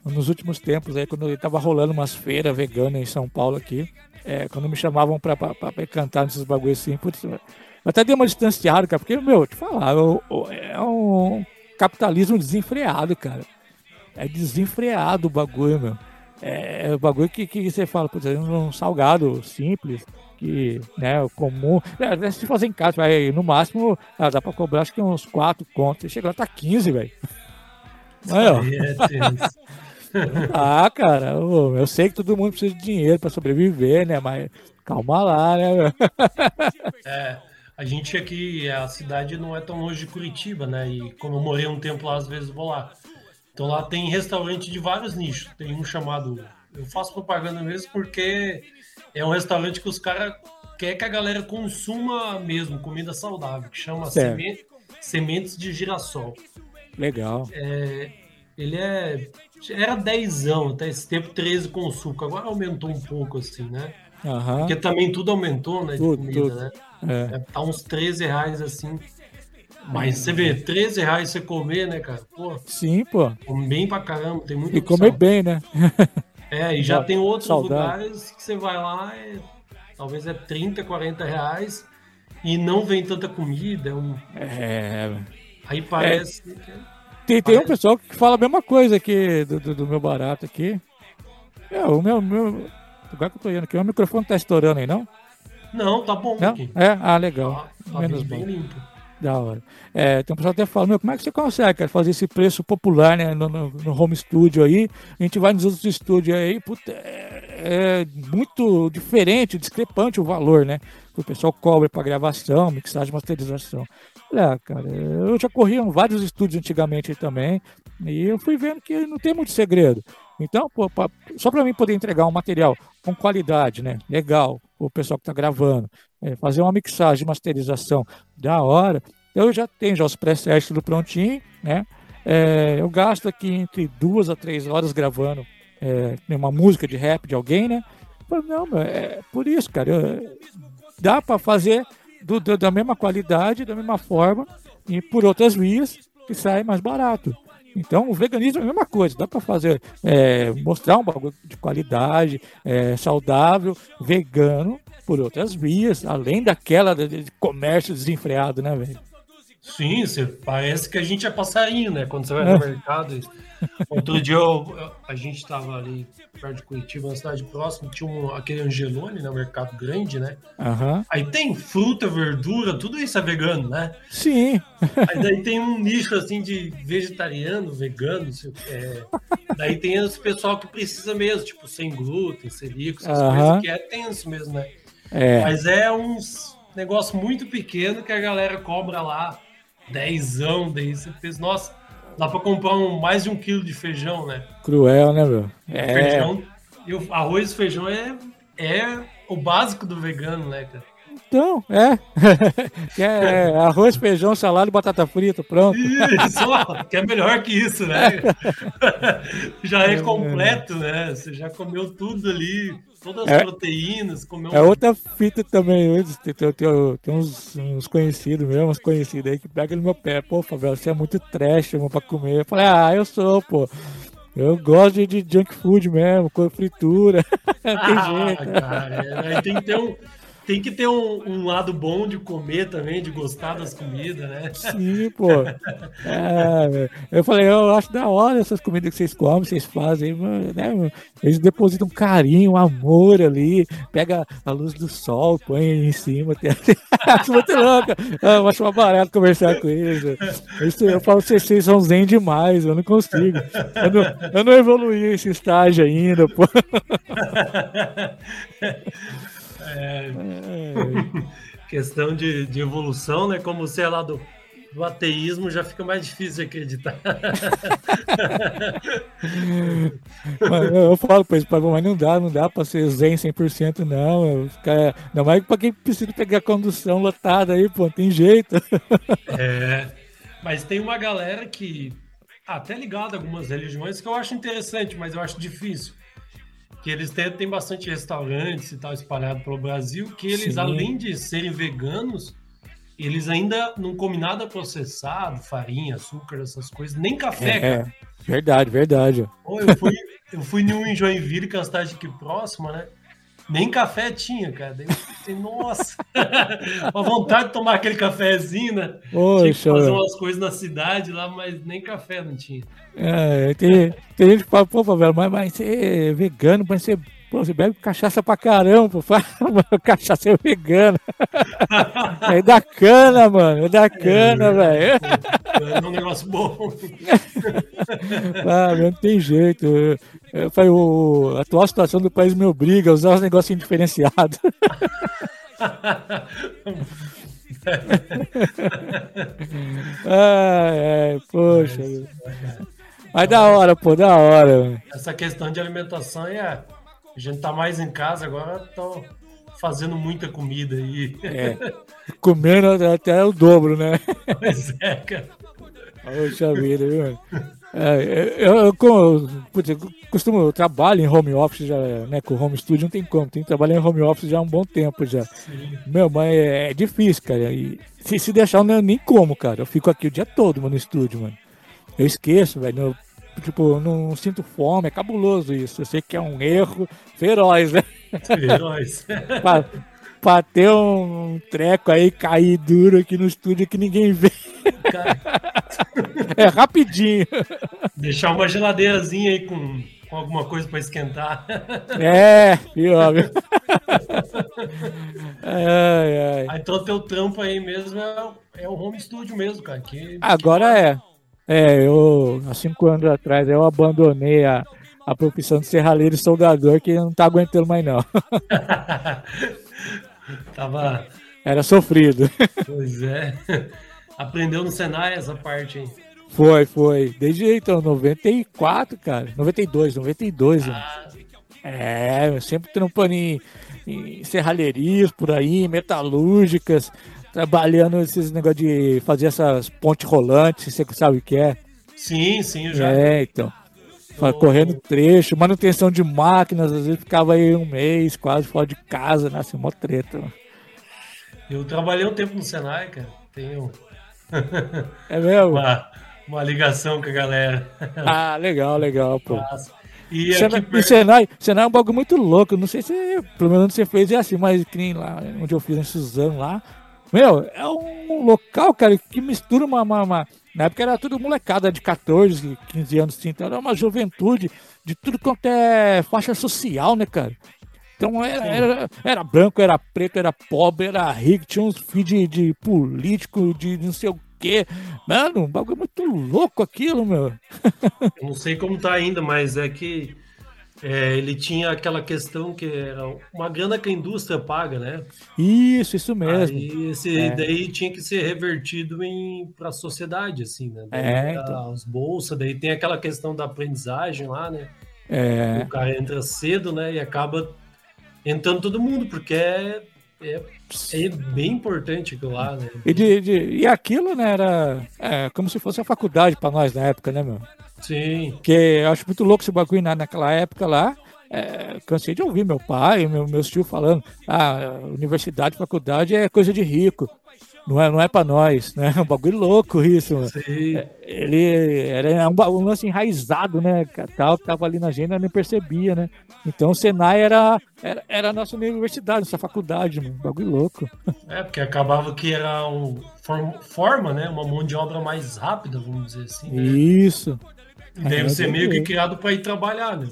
[SPEAKER 2] nos últimos tempos, aí, quando estava rolando umas feiras veganas em São Paulo aqui, é, quando me chamavam pra cantar nesses bagulhos assim, putz, eu até dei uma distanciada, cara, porque, meu, te falar, o- o- é um capitalismo desenfreado, cara. É desenfreado o bagulho, meu. É, é o bagulho que, que você fala, por exemplo, um salgado simples, que, né, o comum. É, se fazer em casa, vai, no máximo, ah, dá pra cobrar acho que uns 4 contos. Chega lá, tá 15, velho. Ah, cara, eu sei que todo mundo precisa de dinheiro para sobreviver, né? Mas calma lá, né?
[SPEAKER 1] É, a gente aqui, a cidade não é tão longe de Curitiba, né? E como eu morei um tempo lá, às vezes vou lá. Então lá tem restaurante de vários nichos. Tem um chamado. Eu faço propaganda mesmo porque é um restaurante que os caras quer que a galera consuma mesmo comida saudável, que chama Semente, Sementes de Girassol.
[SPEAKER 2] Legal.
[SPEAKER 1] É, ele é. Era 10 até esse tempo 13 com suco. Agora aumentou um pouco, assim, né?
[SPEAKER 2] Uhum.
[SPEAKER 1] Porque também tudo aumentou, né? De
[SPEAKER 2] Tudo,
[SPEAKER 1] comida,
[SPEAKER 2] tudo.
[SPEAKER 1] né?
[SPEAKER 2] É.
[SPEAKER 1] É, Tá uns 13 reais assim. Mas você vê, 13 reais você comer, né, cara? Pô,
[SPEAKER 2] Sim, pô.
[SPEAKER 1] come bem pra caramba, tem muita
[SPEAKER 2] E
[SPEAKER 1] opção.
[SPEAKER 2] comer bem, né?
[SPEAKER 1] É, e já tem outros
[SPEAKER 2] Saudável.
[SPEAKER 1] lugares que você vai lá, é, talvez é 30, 40 reais e não vem tanta comida. é um-
[SPEAKER 2] É.
[SPEAKER 1] aí parece que é-
[SPEAKER 2] Tem, tem um
[SPEAKER 1] Parece-
[SPEAKER 2] pessoal que fala a mesma coisa aqui do, do, do meu barato aqui. É, o meu, meu. Lugar que eu tô indo aqui, o microfone tá estourando aí, não?
[SPEAKER 1] Não, tá bom
[SPEAKER 2] Não?
[SPEAKER 1] aqui.
[SPEAKER 2] É? Ah, legal.
[SPEAKER 1] Tá, tá
[SPEAKER 2] Menos
[SPEAKER 1] bem, bem limpo.
[SPEAKER 2] Da hora. É, tem um pessoal que até fala, meu, como é que você consegue cara, fazer esse preço popular né, no, no- no home studio aí? A gente vai nos outros estúdios aí, puta, é, é muito diferente, discrepante o valor, né? Que o pessoal cobra para gravação, mixagem, masterização. Ah, cara, eu já corria em vários estúdios antigamente também, e eu fui vendo que não tem muito segredo. Então, pô, pra- só para mim poder entregar um material com qualidade, né? Legal, o pessoal que está gravando, é, fazer uma mixagem, masterização da hora, eu já tenho já os presets tudo prontinho, né? É, eu gasto aqui entre duas a três horas gravando é, uma música de rap de alguém, né? Não, é por isso, cara. eu- dá para fazer do- do- da mesma qualidade, da mesma forma, e por outras vias que sai mais barato. Então, o veganismo é a mesma coisa, dá para fazer, é, mostrar um bagulho de qualidade, é, saudável, vegano, por outras vias, além daquela de, de comércio desenfreado, né, velho?
[SPEAKER 1] Sim, você, parece que a gente é passarinho, né? Quando você vai no mercado. Outro dia eu- eu- a gente estava ali perto de Curitiba, uma cidade próxima, tinha um, aquele Angelone, né? Um mercado grande, né?
[SPEAKER 2] Aham.
[SPEAKER 1] Aí tem fruta, verdura, tudo isso é vegano, né?
[SPEAKER 2] Sim,
[SPEAKER 1] Aí daí tem um nicho assim de vegetariano, vegano, sei é. Daí tem esse pessoal que precisa mesmo, tipo, sem glúten, celíaco, essas
[SPEAKER 2] Aham.
[SPEAKER 1] coisas que é tenso mesmo, né?
[SPEAKER 2] é.
[SPEAKER 1] Mas é uns negócio muito pequeno que a galera cobra lá dezão, daí você pensa, nossa, dá pra comprar um, mais de um quilo de feijão, né?
[SPEAKER 2] Cruel, né, meu? É.
[SPEAKER 1] Feijão, e o arroz e feijão é, é o básico do vegano, né, cara?
[SPEAKER 2] Então, é. Que é arroz, feijão, salada e batata frita, pronto.
[SPEAKER 1] Isso, ó, que é melhor que isso, né? já é completo, né? Você já comeu tudo ali, todas as
[SPEAKER 2] É.
[SPEAKER 1] proteínas, comeu
[SPEAKER 2] É outra fita também, tem, tem, tem, tem uns, uns conhecidos mesmo, uns conhecidos aí que pegam no meu pé. Pô, Fabio, você é muito trash, mano, pra comer. Eu falei, ah, eu sou, pô. Eu gosto de, junk food mesmo, com fritura. Não tem
[SPEAKER 1] Ah,
[SPEAKER 2] jeito.
[SPEAKER 1] cara, é, aí tem que ter um. Tem que ter um, um lado bom de comer também, de gostar das comidas, né?
[SPEAKER 2] Sim, pô. É, eu falei, eu acho da hora essas comidas que vocês comem, vocês fazem, né? Eles depositam carinho, amor ali, pega a luz do sol, põe em cima. Tem... acho muito louco. Eu acho uma barato conversar com eles. Isso, eu falo, vocês, vocês são zen demais, eu não consigo. Eu não, eu não evoluí esse estágio ainda, pô.
[SPEAKER 1] É, questão de, de evolução, né? Como é lá do, do ateísmo, já fica mais difícil de acreditar.
[SPEAKER 2] Mas eu falo pra eles, mas não dá, não dá pra ser zen 100% não. Cara, não mais pra quem precisa pegar condução lotada aí, pô, tem jeito.
[SPEAKER 1] É, mas tem uma galera que, até ligada a algumas religiões, que eu acho interessante, mas eu acho difícil. Que eles têm, têm bastante restaurantes e tal espalhado pelo Brasil, que eles,
[SPEAKER 2] Sim.
[SPEAKER 1] além de serem veganos, eles ainda não comem nada processado, farinha, açúcar, essas coisas, nem café, cara.
[SPEAKER 2] É, verdade, verdade.
[SPEAKER 1] Pô, eu fui, eu fui em um em Joinville, que é uma cidade aqui próxima, né? Nem café tinha, cara. Nossa, a vontade de tomar aquele cafezinho, né? Tinha que fazer umas coisas na cidade lá, mas nem café não tinha.
[SPEAKER 2] é, tem, tem gente que fala, pô, Favela, mas, mas ser vegano, mas ser Pô, você bebe cachaça pra caramba, pô. cachaça é vegana. é da cana, mano. É da cana, é, velho.
[SPEAKER 1] É um negócio bom.
[SPEAKER 2] ah, não tem jeito. Eu, falei, o, a atual situação do país me obriga a usar os negócios diferenciados. ai, ai, poxa. Mas da hora, pô, da hora.
[SPEAKER 1] Essa questão de alimentação é. A gente tá mais em casa agora, tô fazendo muita comida aí.
[SPEAKER 2] É. Comendo até o dobro, né?
[SPEAKER 1] Pois é, cara.
[SPEAKER 2] Poxa vida, viu? É, eu, eu, eu, costumo, eu trabalho em home office já, né? Com home studio não tem como, tem que trabalhar em home office já há um bom tempo já. Sim. Meu, mas é, é, difícil, cara. E se, se deixar, não, nem como, cara. Eu fico aqui o dia todo, mano, no estúdio, mano. Eu esqueço, velho. Tipo, eu não sinto fome, é cabuloso isso. Eu sei que é um erro feroz, né?
[SPEAKER 1] Feroz.
[SPEAKER 2] ter um treco aí, cair duro aqui no estúdio que ninguém vê. Cara... é rapidinho.
[SPEAKER 1] Deixar uma geladeirazinha aí com, com alguma coisa para esquentar.
[SPEAKER 2] É, pior. ai, ai.
[SPEAKER 1] Então teu trampo aí mesmo é, é o home studio mesmo, cara. Que,
[SPEAKER 2] Agora que... é. É, eu, há cinco anos atrás, eu abandonei a, a profissão de serralheiro e soldador, que não tá aguentando mais não.
[SPEAKER 1] Tava...
[SPEAKER 2] Era sofrido.
[SPEAKER 1] Pois é. Aprendeu no Senai essa parte, hein?
[SPEAKER 2] Foi, foi. Desde então, 94, cara. 92, 92. Ah. É, eu sempre trampando em, em serralherias por aí, metalúrgicas, trabalhando esses negócios de fazer essas pontes rolantes, você sabe o que é?
[SPEAKER 1] Sim, sim, eu já.
[SPEAKER 2] É, então. Correndo trecho, manutenção de máquinas, às vezes ficava aí um mês quase fora de casa, né? uma treta.
[SPEAKER 1] Eu trabalhei um tempo no Senai, cara. Tenho.
[SPEAKER 2] É mesmo?
[SPEAKER 1] Uma, uma ligação com a galera.
[SPEAKER 2] Ah, legal, legal, pô. E Senai, aqui... Senai, Senai é um bagulho muito louco. Não sei se, pelo menos você fez é assim, mas que nem lá onde eu fiz em Suzano lá. Meu, é um local, cara, que mistura uma, uma, uma, Na época era tudo molecada de 14, 15 anos, assim, então era uma juventude de tudo quanto é faixa social, né, cara? Então era, era, era, branco, era preto, era pobre, era rico, tinha uns filhos de, de político, de não sei o quê. Mano, um bagulho muito louco aquilo, meu.
[SPEAKER 1] Eu não sei como tá ainda, mas é que é, ele tinha aquela questão que era uma grana que a indústria paga, né?
[SPEAKER 2] Isso, isso mesmo.
[SPEAKER 1] Aí esse é. daí tinha que ser revertido para a sociedade, assim, né? Daí
[SPEAKER 2] é, então.
[SPEAKER 1] As bolsas, daí tem aquela questão da aprendizagem lá, né?
[SPEAKER 2] É.
[SPEAKER 1] O cara entra cedo, né? E acaba entrando todo mundo, porque é, é, é bem importante aquilo lá, né?
[SPEAKER 2] E, de, de, e aquilo, né, era é, como se fosse a faculdade para nós na época, né, meu?
[SPEAKER 1] Sim.
[SPEAKER 2] Porque eu acho muito louco esse bagulho na, naquela época lá. É, cansei de ouvir meu pai, meu, meus tios falando, ah, universidade, faculdade é coisa de rico. Não é, não é pra nós, né? É um bagulho louco isso.
[SPEAKER 1] Sim.
[SPEAKER 2] Ele era um, um, lance enraizado, né? Tal, que tava ali na agenda, nem percebia, né? Então o Senai era, era, era a nossa universidade, nossa faculdade, mano. Um bagulho louco.
[SPEAKER 1] É, porque acabava que era um forma, né? Uma mão de obra mais rápida, vamos dizer assim. Né?
[SPEAKER 2] Isso.
[SPEAKER 1] E é, você é meio que criado para ir trabalhar, né?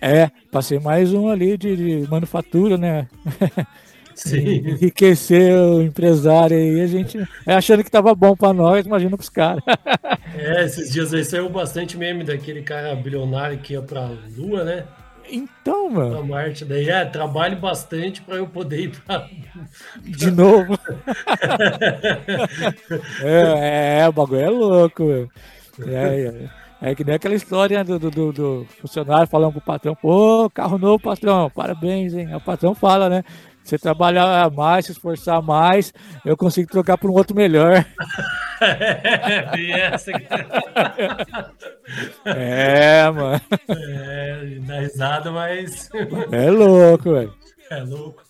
[SPEAKER 2] É, passei mais um ali de, de manufatura, né?
[SPEAKER 1] Sim.
[SPEAKER 2] Enriquecer o empresário aí, a gente é achando que tava bom para nós, imagina pros caras.
[SPEAKER 1] É, esses dias aí saiu bastante meme daquele cara bilionário que ia pra Lua, né?
[SPEAKER 2] Então, mano.
[SPEAKER 1] Pra Marte, daí é, trabalho bastante para eu poder ir pra.
[SPEAKER 2] De novo. é, é, o bagulho é louco, velho. É, é. É que nem aquela história do, do, do, funcionário falando pro patrão, pô, carro novo, patrão, parabéns, hein? O patrão fala, né? Você trabalhar mais, se esforçar mais, eu consigo trocar por um outro melhor. é, mano.
[SPEAKER 1] É, dá risada, mas.
[SPEAKER 2] É louco, velho.
[SPEAKER 1] É louco.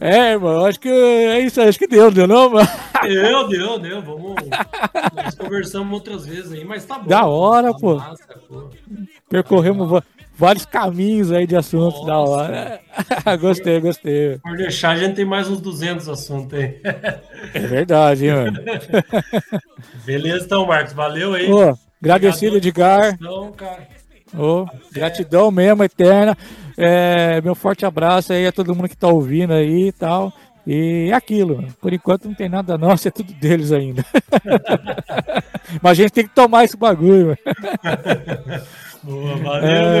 [SPEAKER 2] É, irmão, acho que é isso, acho que deu, deu não, mano?
[SPEAKER 1] Deu, deu, deu. Vamos. Nós conversamos outras vezes aí, mas tá bom.
[SPEAKER 2] Da hora, tá pô. Massa, pô. Percorremos vários caminhos aí de assuntos Nossa. da hora. gostei, gostei.
[SPEAKER 1] Por deixar, a gente tem mais uns 200 assuntos aí.
[SPEAKER 2] é verdade, hein, mano.
[SPEAKER 1] Beleza, então, Marcos. Valeu aí.
[SPEAKER 2] Pô, agradecido, Edgar.
[SPEAKER 1] Cara.
[SPEAKER 2] Oh, gratidão mesmo, eterna. É, meu forte abraço aí a todo mundo que tá ouvindo aí e tal. E é aquilo, por enquanto não tem nada nosso, é tudo deles ainda. Mas a gente tem que tomar esse bagulho.
[SPEAKER 1] Boa, valeu. É...